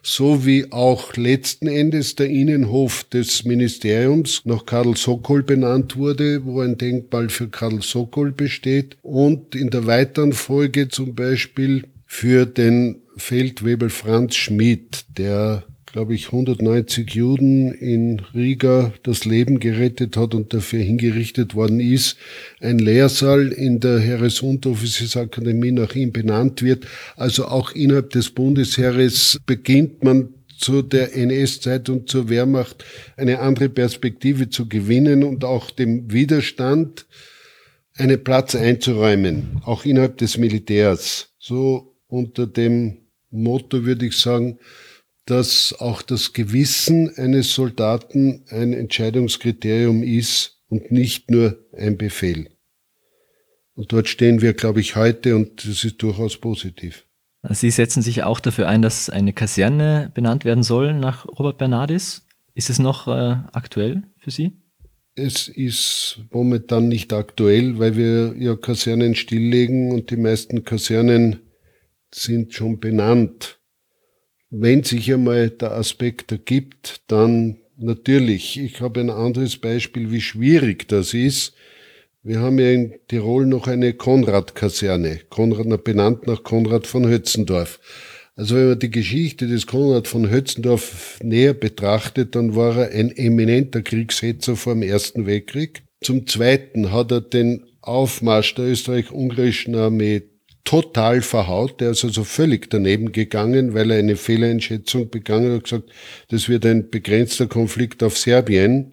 So wie auch letzten Endes der Innenhof des Ministeriums nach Karl Sokol benannt wurde, wo ein Denkmal für Karl Sokol besteht. Und in der weiteren Folge zum Beispiel für den Feldwebel Franz Schmid, der glaube ich, 190 Juden in Riga das Leben gerettet hat und dafür hingerichtet worden ist. Ein Lehrsaal in der Heeresunteroffiziersakademie nach ihm benannt wird. Also auch innerhalb des Bundesheeres beginnt man zu der NS-Zeit und zur Wehrmacht eine andere Perspektive zu gewinnen und auch dem Widerstand einen Platz einzuräumen, auch innerhalb des Militärs. So unter dem Motto würde ich sagen, dass auch das Gewissen eines Soldaten ein Entscheidungskriterium ist und nicht nur ein Befehl. Und dort stehen wir, glaube ich, heute und das ist durchaus positiv. Sie setzen sich auch dafür ein, dass eine Kaserne benannt werden soll nach Robert Bernardis. Ist es noch äh, aktuell für Sie? Es ist momentan nicht aktuell, weil wir ja Kasernen stilllegen und die meisten Kasernen sind schon benannt. Wenn sich einmal der Aspekt ergibt, dann natürlich. Ich habe ein anderes Beispiel, wie schwierig das ist. Wir haben ja in Tirol noch eine Konrad-Kaserne, Konrad, benannt nach Konrad von Hötzendorf. Also wenn man die Geschichte des Konrad von Hötzendorf näher betrachtet, dann war er ein eminenter Kriegshetzer vor dem Ersten Weltkrieg. Zum Zweiten hat er den Aufmarsch der österreich-ungarischen Armee total verhaut. Der ist also völlig daneben gegangen, weil er eine Fehleinschätzung begangen hat, gesagt, das wird ein begrenzter Konflikt auf Serbien,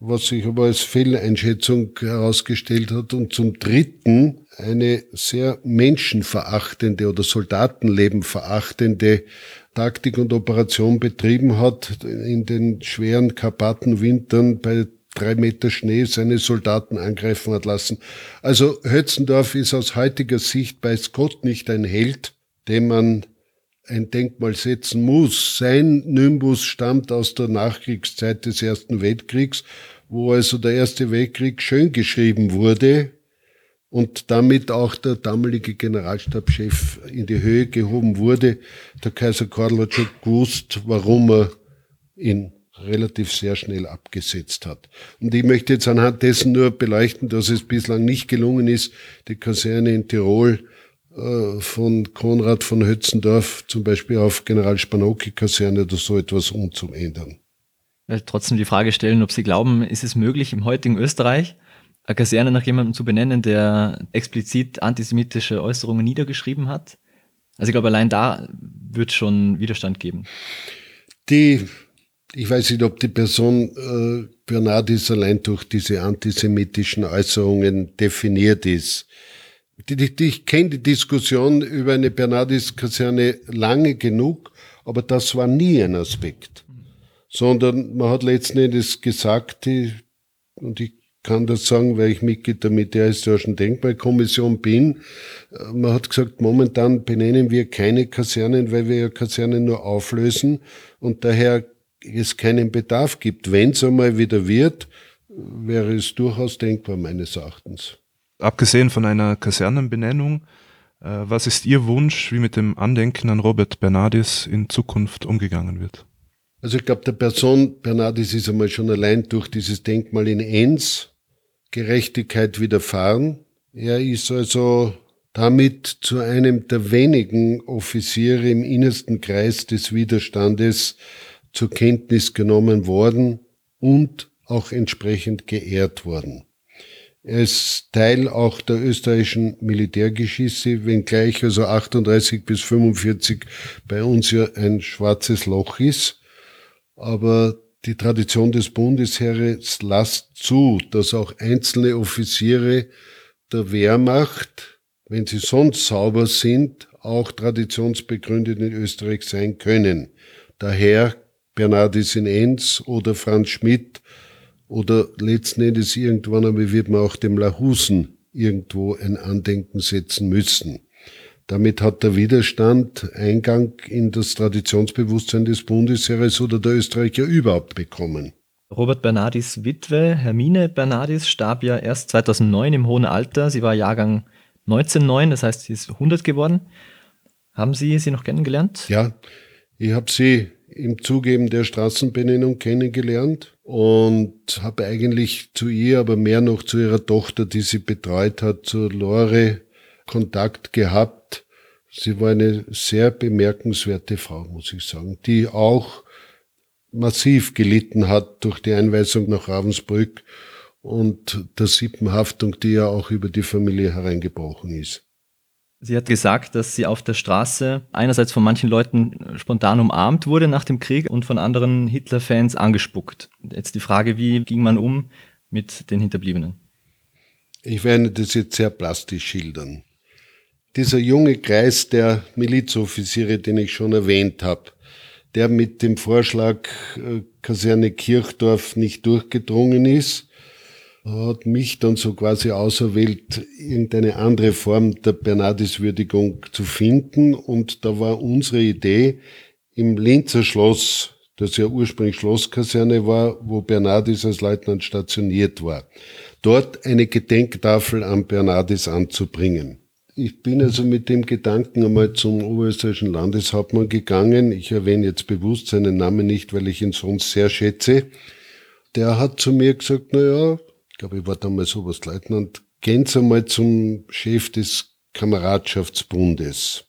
was sich aber als Fehleinschätzung herausgestellt hat. Und zum Dritten eine sehr menschenverachtende oder Soldatenleben verachtende Taktik und Operation betrieben hat in den schweren Karpatenwintern bei drei Meter Schnee seine Soldaten angreifen hat lassen. Also Hötzendorf ist aus heutiger Sicht bei Scott nicht ein Held, dem man ein Denkmal setzen muss. Sein Nimbus stammt aus der Nachkriegszeit des Ersten Weltkriegs, wo also der Erste Weltkrieg schön geschrieben wurde und damit auch der damalige Generalstabschef in die Höhe gehoben wurde. Der Kaiser Karl hat schon gewusst, warum er ihn relativ sehr schnell abgesetzt hat. Und ich möchte jetzt anhand dessen nur beleuchten, dass es bislang nicht gelungen ist, die Kaserne in Tirol äh, von Konrad von Hötzendorf zum Beispiel auf General Spanocki-Kaserne oder so etwas umzuändern. Trotzdem die Frage stellen, ob Sie glauben, ist es möglich, im heutigen Österreich eine Kaserne nach jemandem zu benennen, der explizit antisemitische Äußerungen niedergeschrieben hat? Also ich glaube, allein da wird schon Widerstand geben. Die ich weiß nicht, ob die Person äh, Bernardis allein durch diese antisemitischen Äußerungen definiert ist. Die, die, ich kenne die Diskussion über eine Bernardis-Kaserne lange genug, aber das war nie ein Aspekt. Sondern man hat letzten Endes gesagt, die, und ich kann das sagen, weil ich Mitglied der Militärhistorischen Denkmalkommission bin. Äh, man hat gesagt, momentan benennen wir keine Kasernen, weil wir ja Kasernen nur auflösen und daher es keinen Bedarf gibt. Wenn es einmal wieder wird, wäre es durchaus denkbar meines Erachtens. Abgesehen von einer Kasernenbenennung, äh, was ist Ihr Wunsch, wie mit dem Andenken an Robert Bernardis in Zukunft umgegangen wird? Also ich glaube, der Person Bernardis ist einmal schon allein durch dieses Denkmal in Enns Gerechtigkeit widerfahren. Er ist also damit zu einem der wenigen Offiziere im innersten Kreis des Widerstandes zur Kenntnis genommen worden und auch entsprechend geehrt worden. Er ist Teil auch der österreichischen Militärgeschichte, wenngleich also 38 bis 45 bei uns ja ein schwarzes Loch ist. Aber die Tradition des Bundesheeres lasst zu, dass auch einzelne Offiziere der Wehrmacht, wenn sie sonst sauber sind, auch traditionsbegründet in Österreich sein können. Daher Bernardis in Enns oder Franz Schmidt oder letzten Endes irgendwann einmal wird man auch dem Lahusen irgendwo ein Andenken setzen müssen. Damit hat der Widerstand Eingang in das Traditionsbewusstsein des Bundesheeres oder der Österreicher überhaupt bekommen. Robert Bernardis Witwe, Hermine Bernardis, starb ja erst 2009 im hohen Alter. Sie war Jahrgang 1909, das heißt, sie ist 100 geworden. Haben Sie sie noch kennengelernt? Ja, ich habe sie im Zugeben der Straßenbenennung kennengelernt und habe eigentlich zu ihr, aber mehr noch zu ihrer Tochter, die sie betreut hat, zu Lore, Kontakt gehabt. Sie war eine sehr bemerkenswerte Frau, muss ich sagen, die auch massiv gelitten hat durch die Einweisung nach Ravensbrück und der Sippenhaftung, die ja auch über die Familie hereingebrochen ist. Sie hat gesagt, dass sie auf der Straße einerseits von manchen Leuten spontan umarmt wurde nach dem Krieg und von anderen Hitler-Fans angespuckt. Jetzt die Frage, wie ging man um mit den Hinterbliebenen? Ich werde das jetzt sehr plastisch schildern. Dieser junge Kreis der Milizoffiziere, den ich schon erwähnt habe, der mit dem Vorschlag äh, Kaserne Kirchdorf nicht durchgedrungen ist, hat mich dann so quasi auserwählt, irgendeine andere Form der Bernardiswürdigung zu finden. Und da war unsere Idee, im Linzer Schloss, das ja ursprünglich Schlosskaserne war, wo Bernardis als Leutnant stationiert war, dort eine Gedenktafel an Bernardis anzubringen. Ich bin also mit dem Gedanken einmal zum oberösterreichischen Landeshauptmann gegangen. Ich erwähne jetzt bewusst seinen Namen nicht, weil ich ihn sonst sehr schätze. Der hat zu mir gesagt, na ja, glaube, ich war damals Oberstleutnant, gehen Sie mal zum Chef des Kameradschaftsbundes.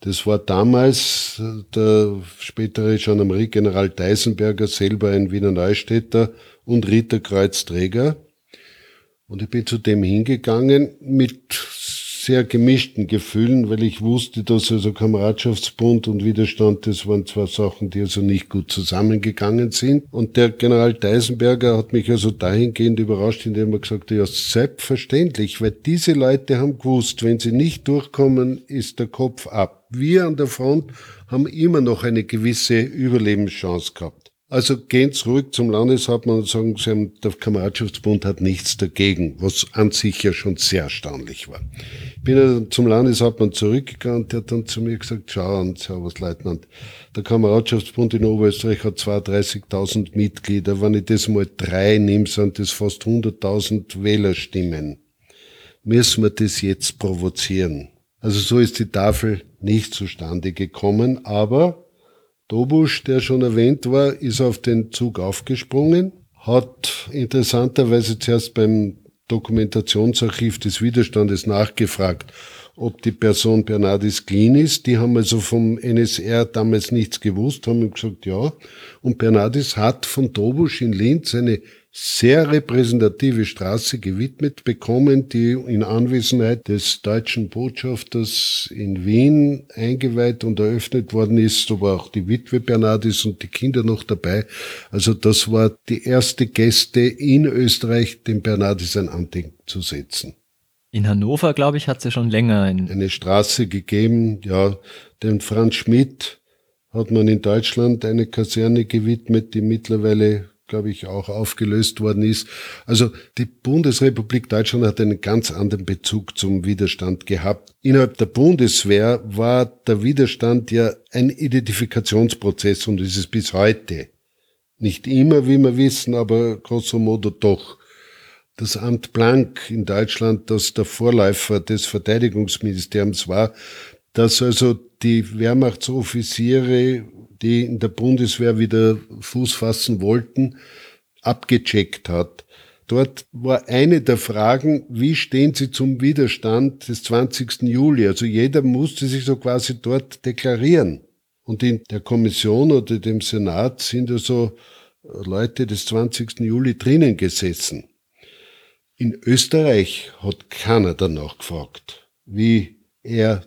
Das war damals der spätere Gendarmerie-General Deisenberger, selber ein Wiener Neustädter und Ritterkreuzträger. Und ich bin zu dem hingegangen mit sehr gemischten Gefühlen, weil ich wusste, dass also Kameradschaftsbund und Widerstand, das waren zwei Sachen, die also nicht gut zusammengegangen sind. Und der General Deisenberger hat mich also dahingehend überrascht, indem er gesagt hat, ja, selbstverständlich, weil diese Leute haben gewusst, wenn sie nicht durchkommen, ist der Kopf ab. Wir an der Front haben immer noch eine gewisse Überlebenschance gehabt. Also gehen zurück zum Landeshauptmann und sagen, Sie haben, der Kameradschaftsbund hat nichts dagegen, was an sich ja schon sehr erstaunlich war. Ich bin dann zum Landeshauptmann zurückgegangen der hat dann zu mir gesagt, schau an, Servus-Leutnant, der Kameradschaftsbund in Oberösterreich hat 32.000 Mitglieder. Wenn ich das mal drei nehme, sind das fast 100.000 Wählerstimmen. Müssen wir das jetzt provozieren? Also so ist die Tafel nicht zustande gekommen, aber Dobusch, der schon erwähnt war, ist auf den Zug aufgesprungen, hat interessanterweise zuerst beim Dokumentationsarchiv des Widerstandes nachgefragt, ob die Person Bernardis clean ist. Die haben also vom NSR damals nichts gewusst, haben gesagt, ja. Und Bernardis hat von Dobusch in Linz eine sehr repräsentative Straße gewidmet bekommen, die in Anwesenheit des deutschen Botschafters in Wien eingeweiht und eröffnet worden ist. Da war auch die Witwe Bernardis und die Kinder noch dabei. Also das war die erste Gäste in Österreich, dem Bernardis ein Andenken zu setzen. In Hannover, glaube ich, hat es ja schon länger eine Straße gegeben. Ja, den Franz Schmidt hat man in Deutschland eine Kaserne gewidmet, die mittlerweile glaube ich, auch aufgelöst worden ist. Also die Bundesrepublik Deutschland hat einen ganz anderen Bezug zum Widerstand gehabt. Innerhalb der Bundeswehr war der Widerstand ja ein Identifikationsprozess und ist es bis heute. Nicht immer, wie wir wissen, aber grosso modo doch. Das Amt Blank in Deutschland, das der Vorläufer des Verteidigungsministeriums war, dass also die Wehrmachtsoffiziere die in der Bundeswehr wieder Fuß fassen wollten, abgecheckt hat. Dort war eine der Fragen, wie stehen Sie zum Widerstand des 20. Juli? Also jeder musste sich so quasi dort deklarieren. Und in der Kommission oder dem Senat sind also Leute des 20. Juli drinnen gesessen. In Österreich hat keiner danach gefragt, wie er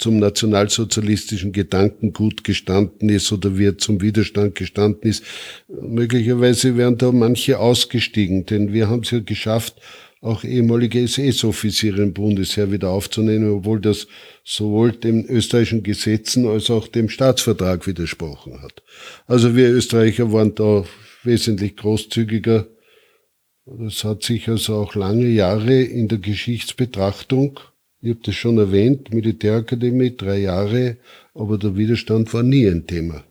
zum nationalsozialistischen Gedankengut gestanden ist oder wie er zum Widerstand gestanden ist. Möglicherweise wären da manche ausgestiegen, denn wir haben es ja geschafft, auch ehemalige SS-Offiziere im Bundesheer wieder aufzunehmen, obwohl das sowohl den österreichischen Gesetzen als auch dem Staatsvertrag widersprochen hat. Also wir Österreicher waren da wesentlich großzügiger. Das hat sich also auch lange Jahre in der Geschichtsbetrachtung Ich habe das schon erwähnt, Militärakademie, drei Jahre, aber der Widerstand war nie ein Thema.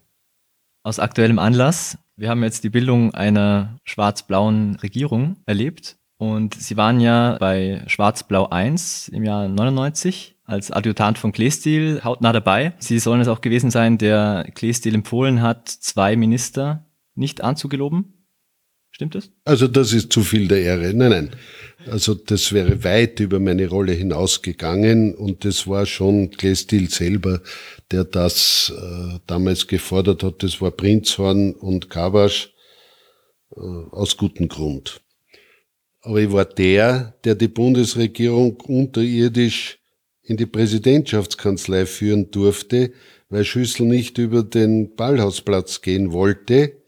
Aus aktuellem Anlass, wir haben jetzt die Bildung einer schwarz-blauen Regierung erlebt und Sie waren ja bei Schwarz-Blau 1 im Jahr 99 als Adjutant von Kleestil hautnah dabei. Sie sollen es auch gewesen sein, der Kleestil empfohlen hat, zwei Minister nicht anzugeloben. Stimmt das? Also das ist zu viel der Ehre. Nein, nein. Also das wäre weit über meine Rolle hinausgegangen und das war schon Glestil selber, der das äh, damals gefordert hat. Das war Prinzhorn und Kabasch äh, aus gutem Grund. Aber ich war der, der die Bundesregierung unterirdisch in die Präsidentschaftskanzlei führen durfte, weil Schüssel nicht über den Ballhausplatz gehen wollte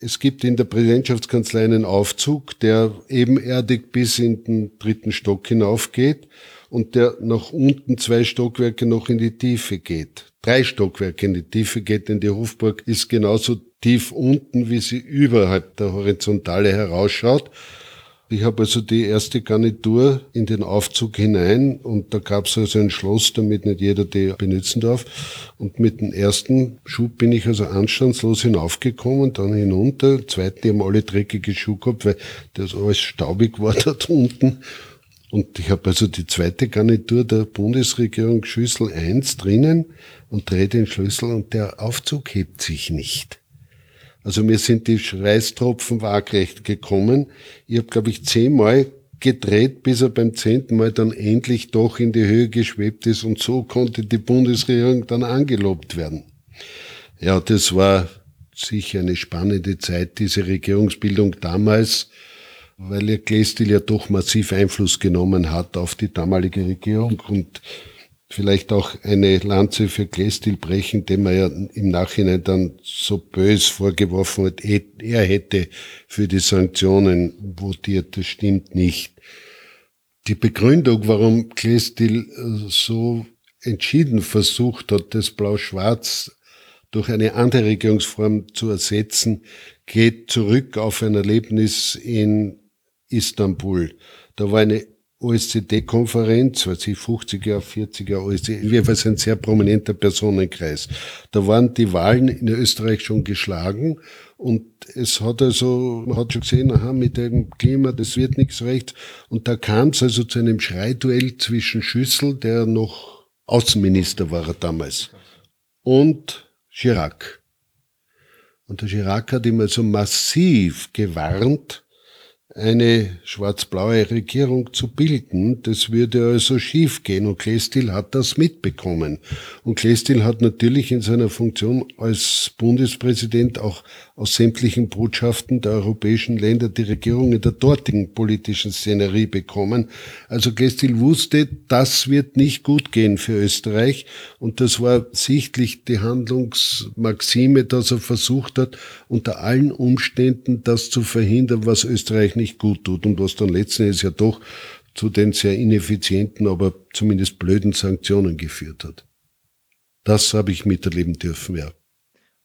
es gibt in der Präsidentschaftskanzlei einen Aufzug, der ebenerdig bis in den dritten Stock hinaufgeht und der nach unten zwei Stockwerke noch in die Tiefe geht. Drei Stockwerke in die Tiefe geht, denn die Hofburg ist genauso tief unten, wie sie überhalb der Horizontale herausschaut. Ich habe also die erste Garnitur in den Aufzug hinein und da gab es also ein Schloss, damit nicht jeder die benutzen darf. Und mit dem ersten Schub bin ich also anstandslos hinaufgekommen, dann hinunter. Zweiten, die haben alle dreckige Schuhe gehabt, weil das alles staubig war <laughs> dort unten. Und ich habe also die zweite Garnitur der Bundesregierung Schüssel 1 drinnen und drehe den Schlüssel und der Aufzug hebt sich nicht. Also mir sind die Schweißtropfen waagrecht gekommen. Ich habe, glaube ich, zehnmal gedreht, bis er beim zehnten Mal dann endlich doch in die Höhe geschwebt ist und so konnte die Bundesregierung dann angelobt werden. Ja, das war sicher eine spannende Zeit, diese Regierungsbildung damals, weil ihr Glästil ja doch massiv Einfluss genommen hat auf die damalige Regierung und vielleicht auch eine Lanze für Glestil brechen, dem er ja im Nachhinein dann so bös vorgeworfen hat, er hätte für die Sanktionen votiert. Das stimmt nicht. Die Begründung, warum Glestil äh, so entschieden versucht hat, das Blau-Schwarz durch eine andere Regierungsform zu ersetzen, geht zurück auf ein Erlebnis in Istanbul. Da war eine OSZD-Konferenz, weiß ich, 50er, 40er OSZD, jedenfalls ein sehr prominenter Personenkreis. Da waren die Wahlen in Österreich schon geschlagen und es hat also, man hat schon gesehen, aha, mit dem Klima, das wird nichts recht. Und da kam es also zu einem Schreiduell zwischen Schüssel, der noch Außenminister war damals, und Chirac. Und der Chirac hat ihm also massiv gewarnt, eine schwarz-blaue Regierung zu bilden. Das würde also schiefgehen und Klestil hat das mitbekommen. Und Klestil hat natürlich in seiner Funktion als Bundespräsident auch aus sämtlichen Botschaften der europäischen Länder die Regierungen der dortigen politischen Szenerie bekommen. Also Klestil wusste, das wird nicht gut gehen für Österreich und das war sichtlich die Handlungsmaxime, dass er versucht hat, unter allen Umständen das zu verhindern, was Österreich nicht gut tut und was dann letzten Endes ja doch zu den sehr ineffizienten, aber zumindest blöden Sanktionen geführt hat. Das habe ich miterleben dürfen, ja.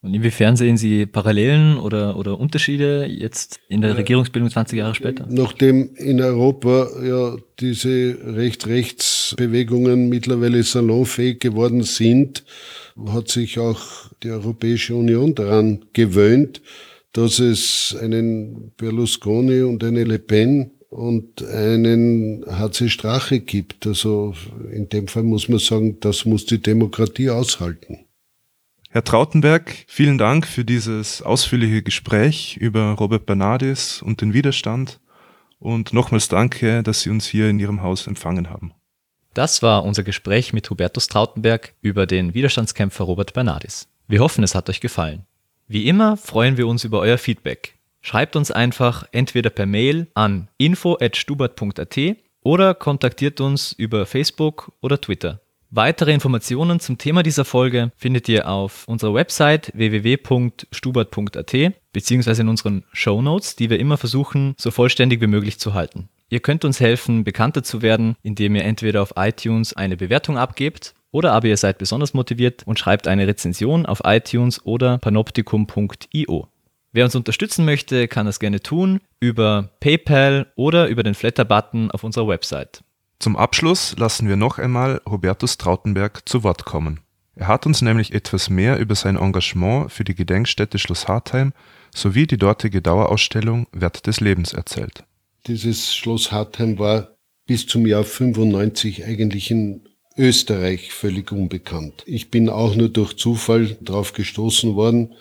Und inwiefern sehen Sie Parallelen oder, oder Unterschiede jetzt in der Regierungsbildung 20 Jahre später? Nachdem in Europa ja diese Recht-Rechts-Bewegungen mittlerweile salonfähig geworden sind, hat sich auch die Europäische Union daran gewöhnt, dass es einen Berlusconi und eine Le Pen und einen HC Strache gibt. Also in dem Fall muss man sagen, das muss die Demokratie aushalten. Herr Trautenberg, vielen Dank für dieses ausführliche Gespräch über Robert Bernardis und den Widerstand und nochmals danke, dass Sie uns hier in Ihrem Haus empfangen haben. Das war unser Gespräch mit Hubertus Trautenberg über den Widerstandskämpfer Robert Bernardis. Wir hoffen, es hat euch gefallen. Wie immer freuen wir uns über euer Feedback. Schreibt uns einfach entweder per Mail an info@stubert.at oder kontaktiert uns über Facebook oder Twitter. Weitere Informationen zum Thema dieser Folge findet ihr auf unserer Website www.stubert.at beziehungsweise in unseren Show Notes, die wir immer versuchen, so vollständig wie möglich zu halten. Ihr könnt uns helfen, bekannter zu werden, indem ihr entweder auf iTunes eine Bewertung abgebt oder aber ihr seid besonders motiviert und schreibt eine Rezension auf iTunes oder panoptikum.io. Wer uns unterstützen möchte, kann das gerne tun über PayPal oder über den Flatter-Button auf unserer Website. Zum Abschluss lassen wir noch einmal Hubertus Trautenberg zu Wort kommen. Er hat uns nämlich etwas mehr über sein Engagement für die Gedenkstätte Schloss Hartheim sowie die dortige Dauerausstellung Wert des Lebens erzählt. Dieses Schloss Hartheim war bis zum Jahr 95 eigentlich in Österreich völlig unbekannt. Ich bin auch nur durch Zufall drauf gestoßen worden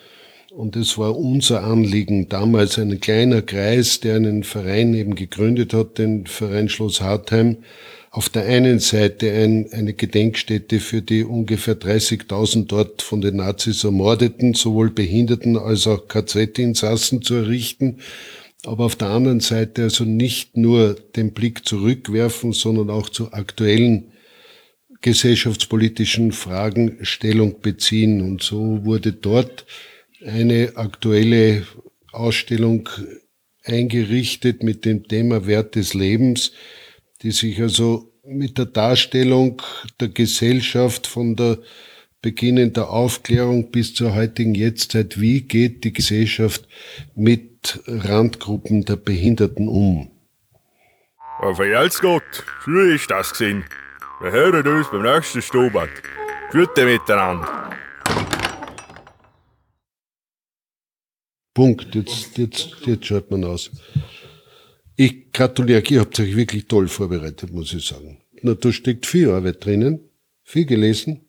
und es war unser Anliegen, damals ein kleiner Kreis, der einen Verein eben gegründet hat, den Verein Schloss Hartheim, auf der einen Seite ein, eine Gedenkstätte für die ungefähr 30.000 dort von den Nazis ermordeten, sowohl Behinderten als auch KZ-Insassen zu errichten, aber auf der anderen Seite also nicht nur den Blick zurückwerfen, sondern auch zu aktuellen gesellschaftspolitischen Fragen Stellung beziehen. Und so wurde dort eine aktuelle Ausstellung eingerichtet mit dem Thema Wert des Lebens, die sich also mit der Darstellung der Gesellschaft von der Beginn der Aufklärung bis zur heutigen Jetztzeit, wie geht die Gesellschaft mit Randgruppen der Behinderten um? Ja, verjelt's Gott, früher ist das gesehen. Wir hören uns beim nächsten Stubert. Gute miteinander. Punkt. Jetzt, jetzt, jetzt schaut man aus. Ich gratuliere, ihr habt euch wirklich toll vorbereitet, muss ich sagen. Na, da steckt viel Arbeit drinnen, viel gelesen.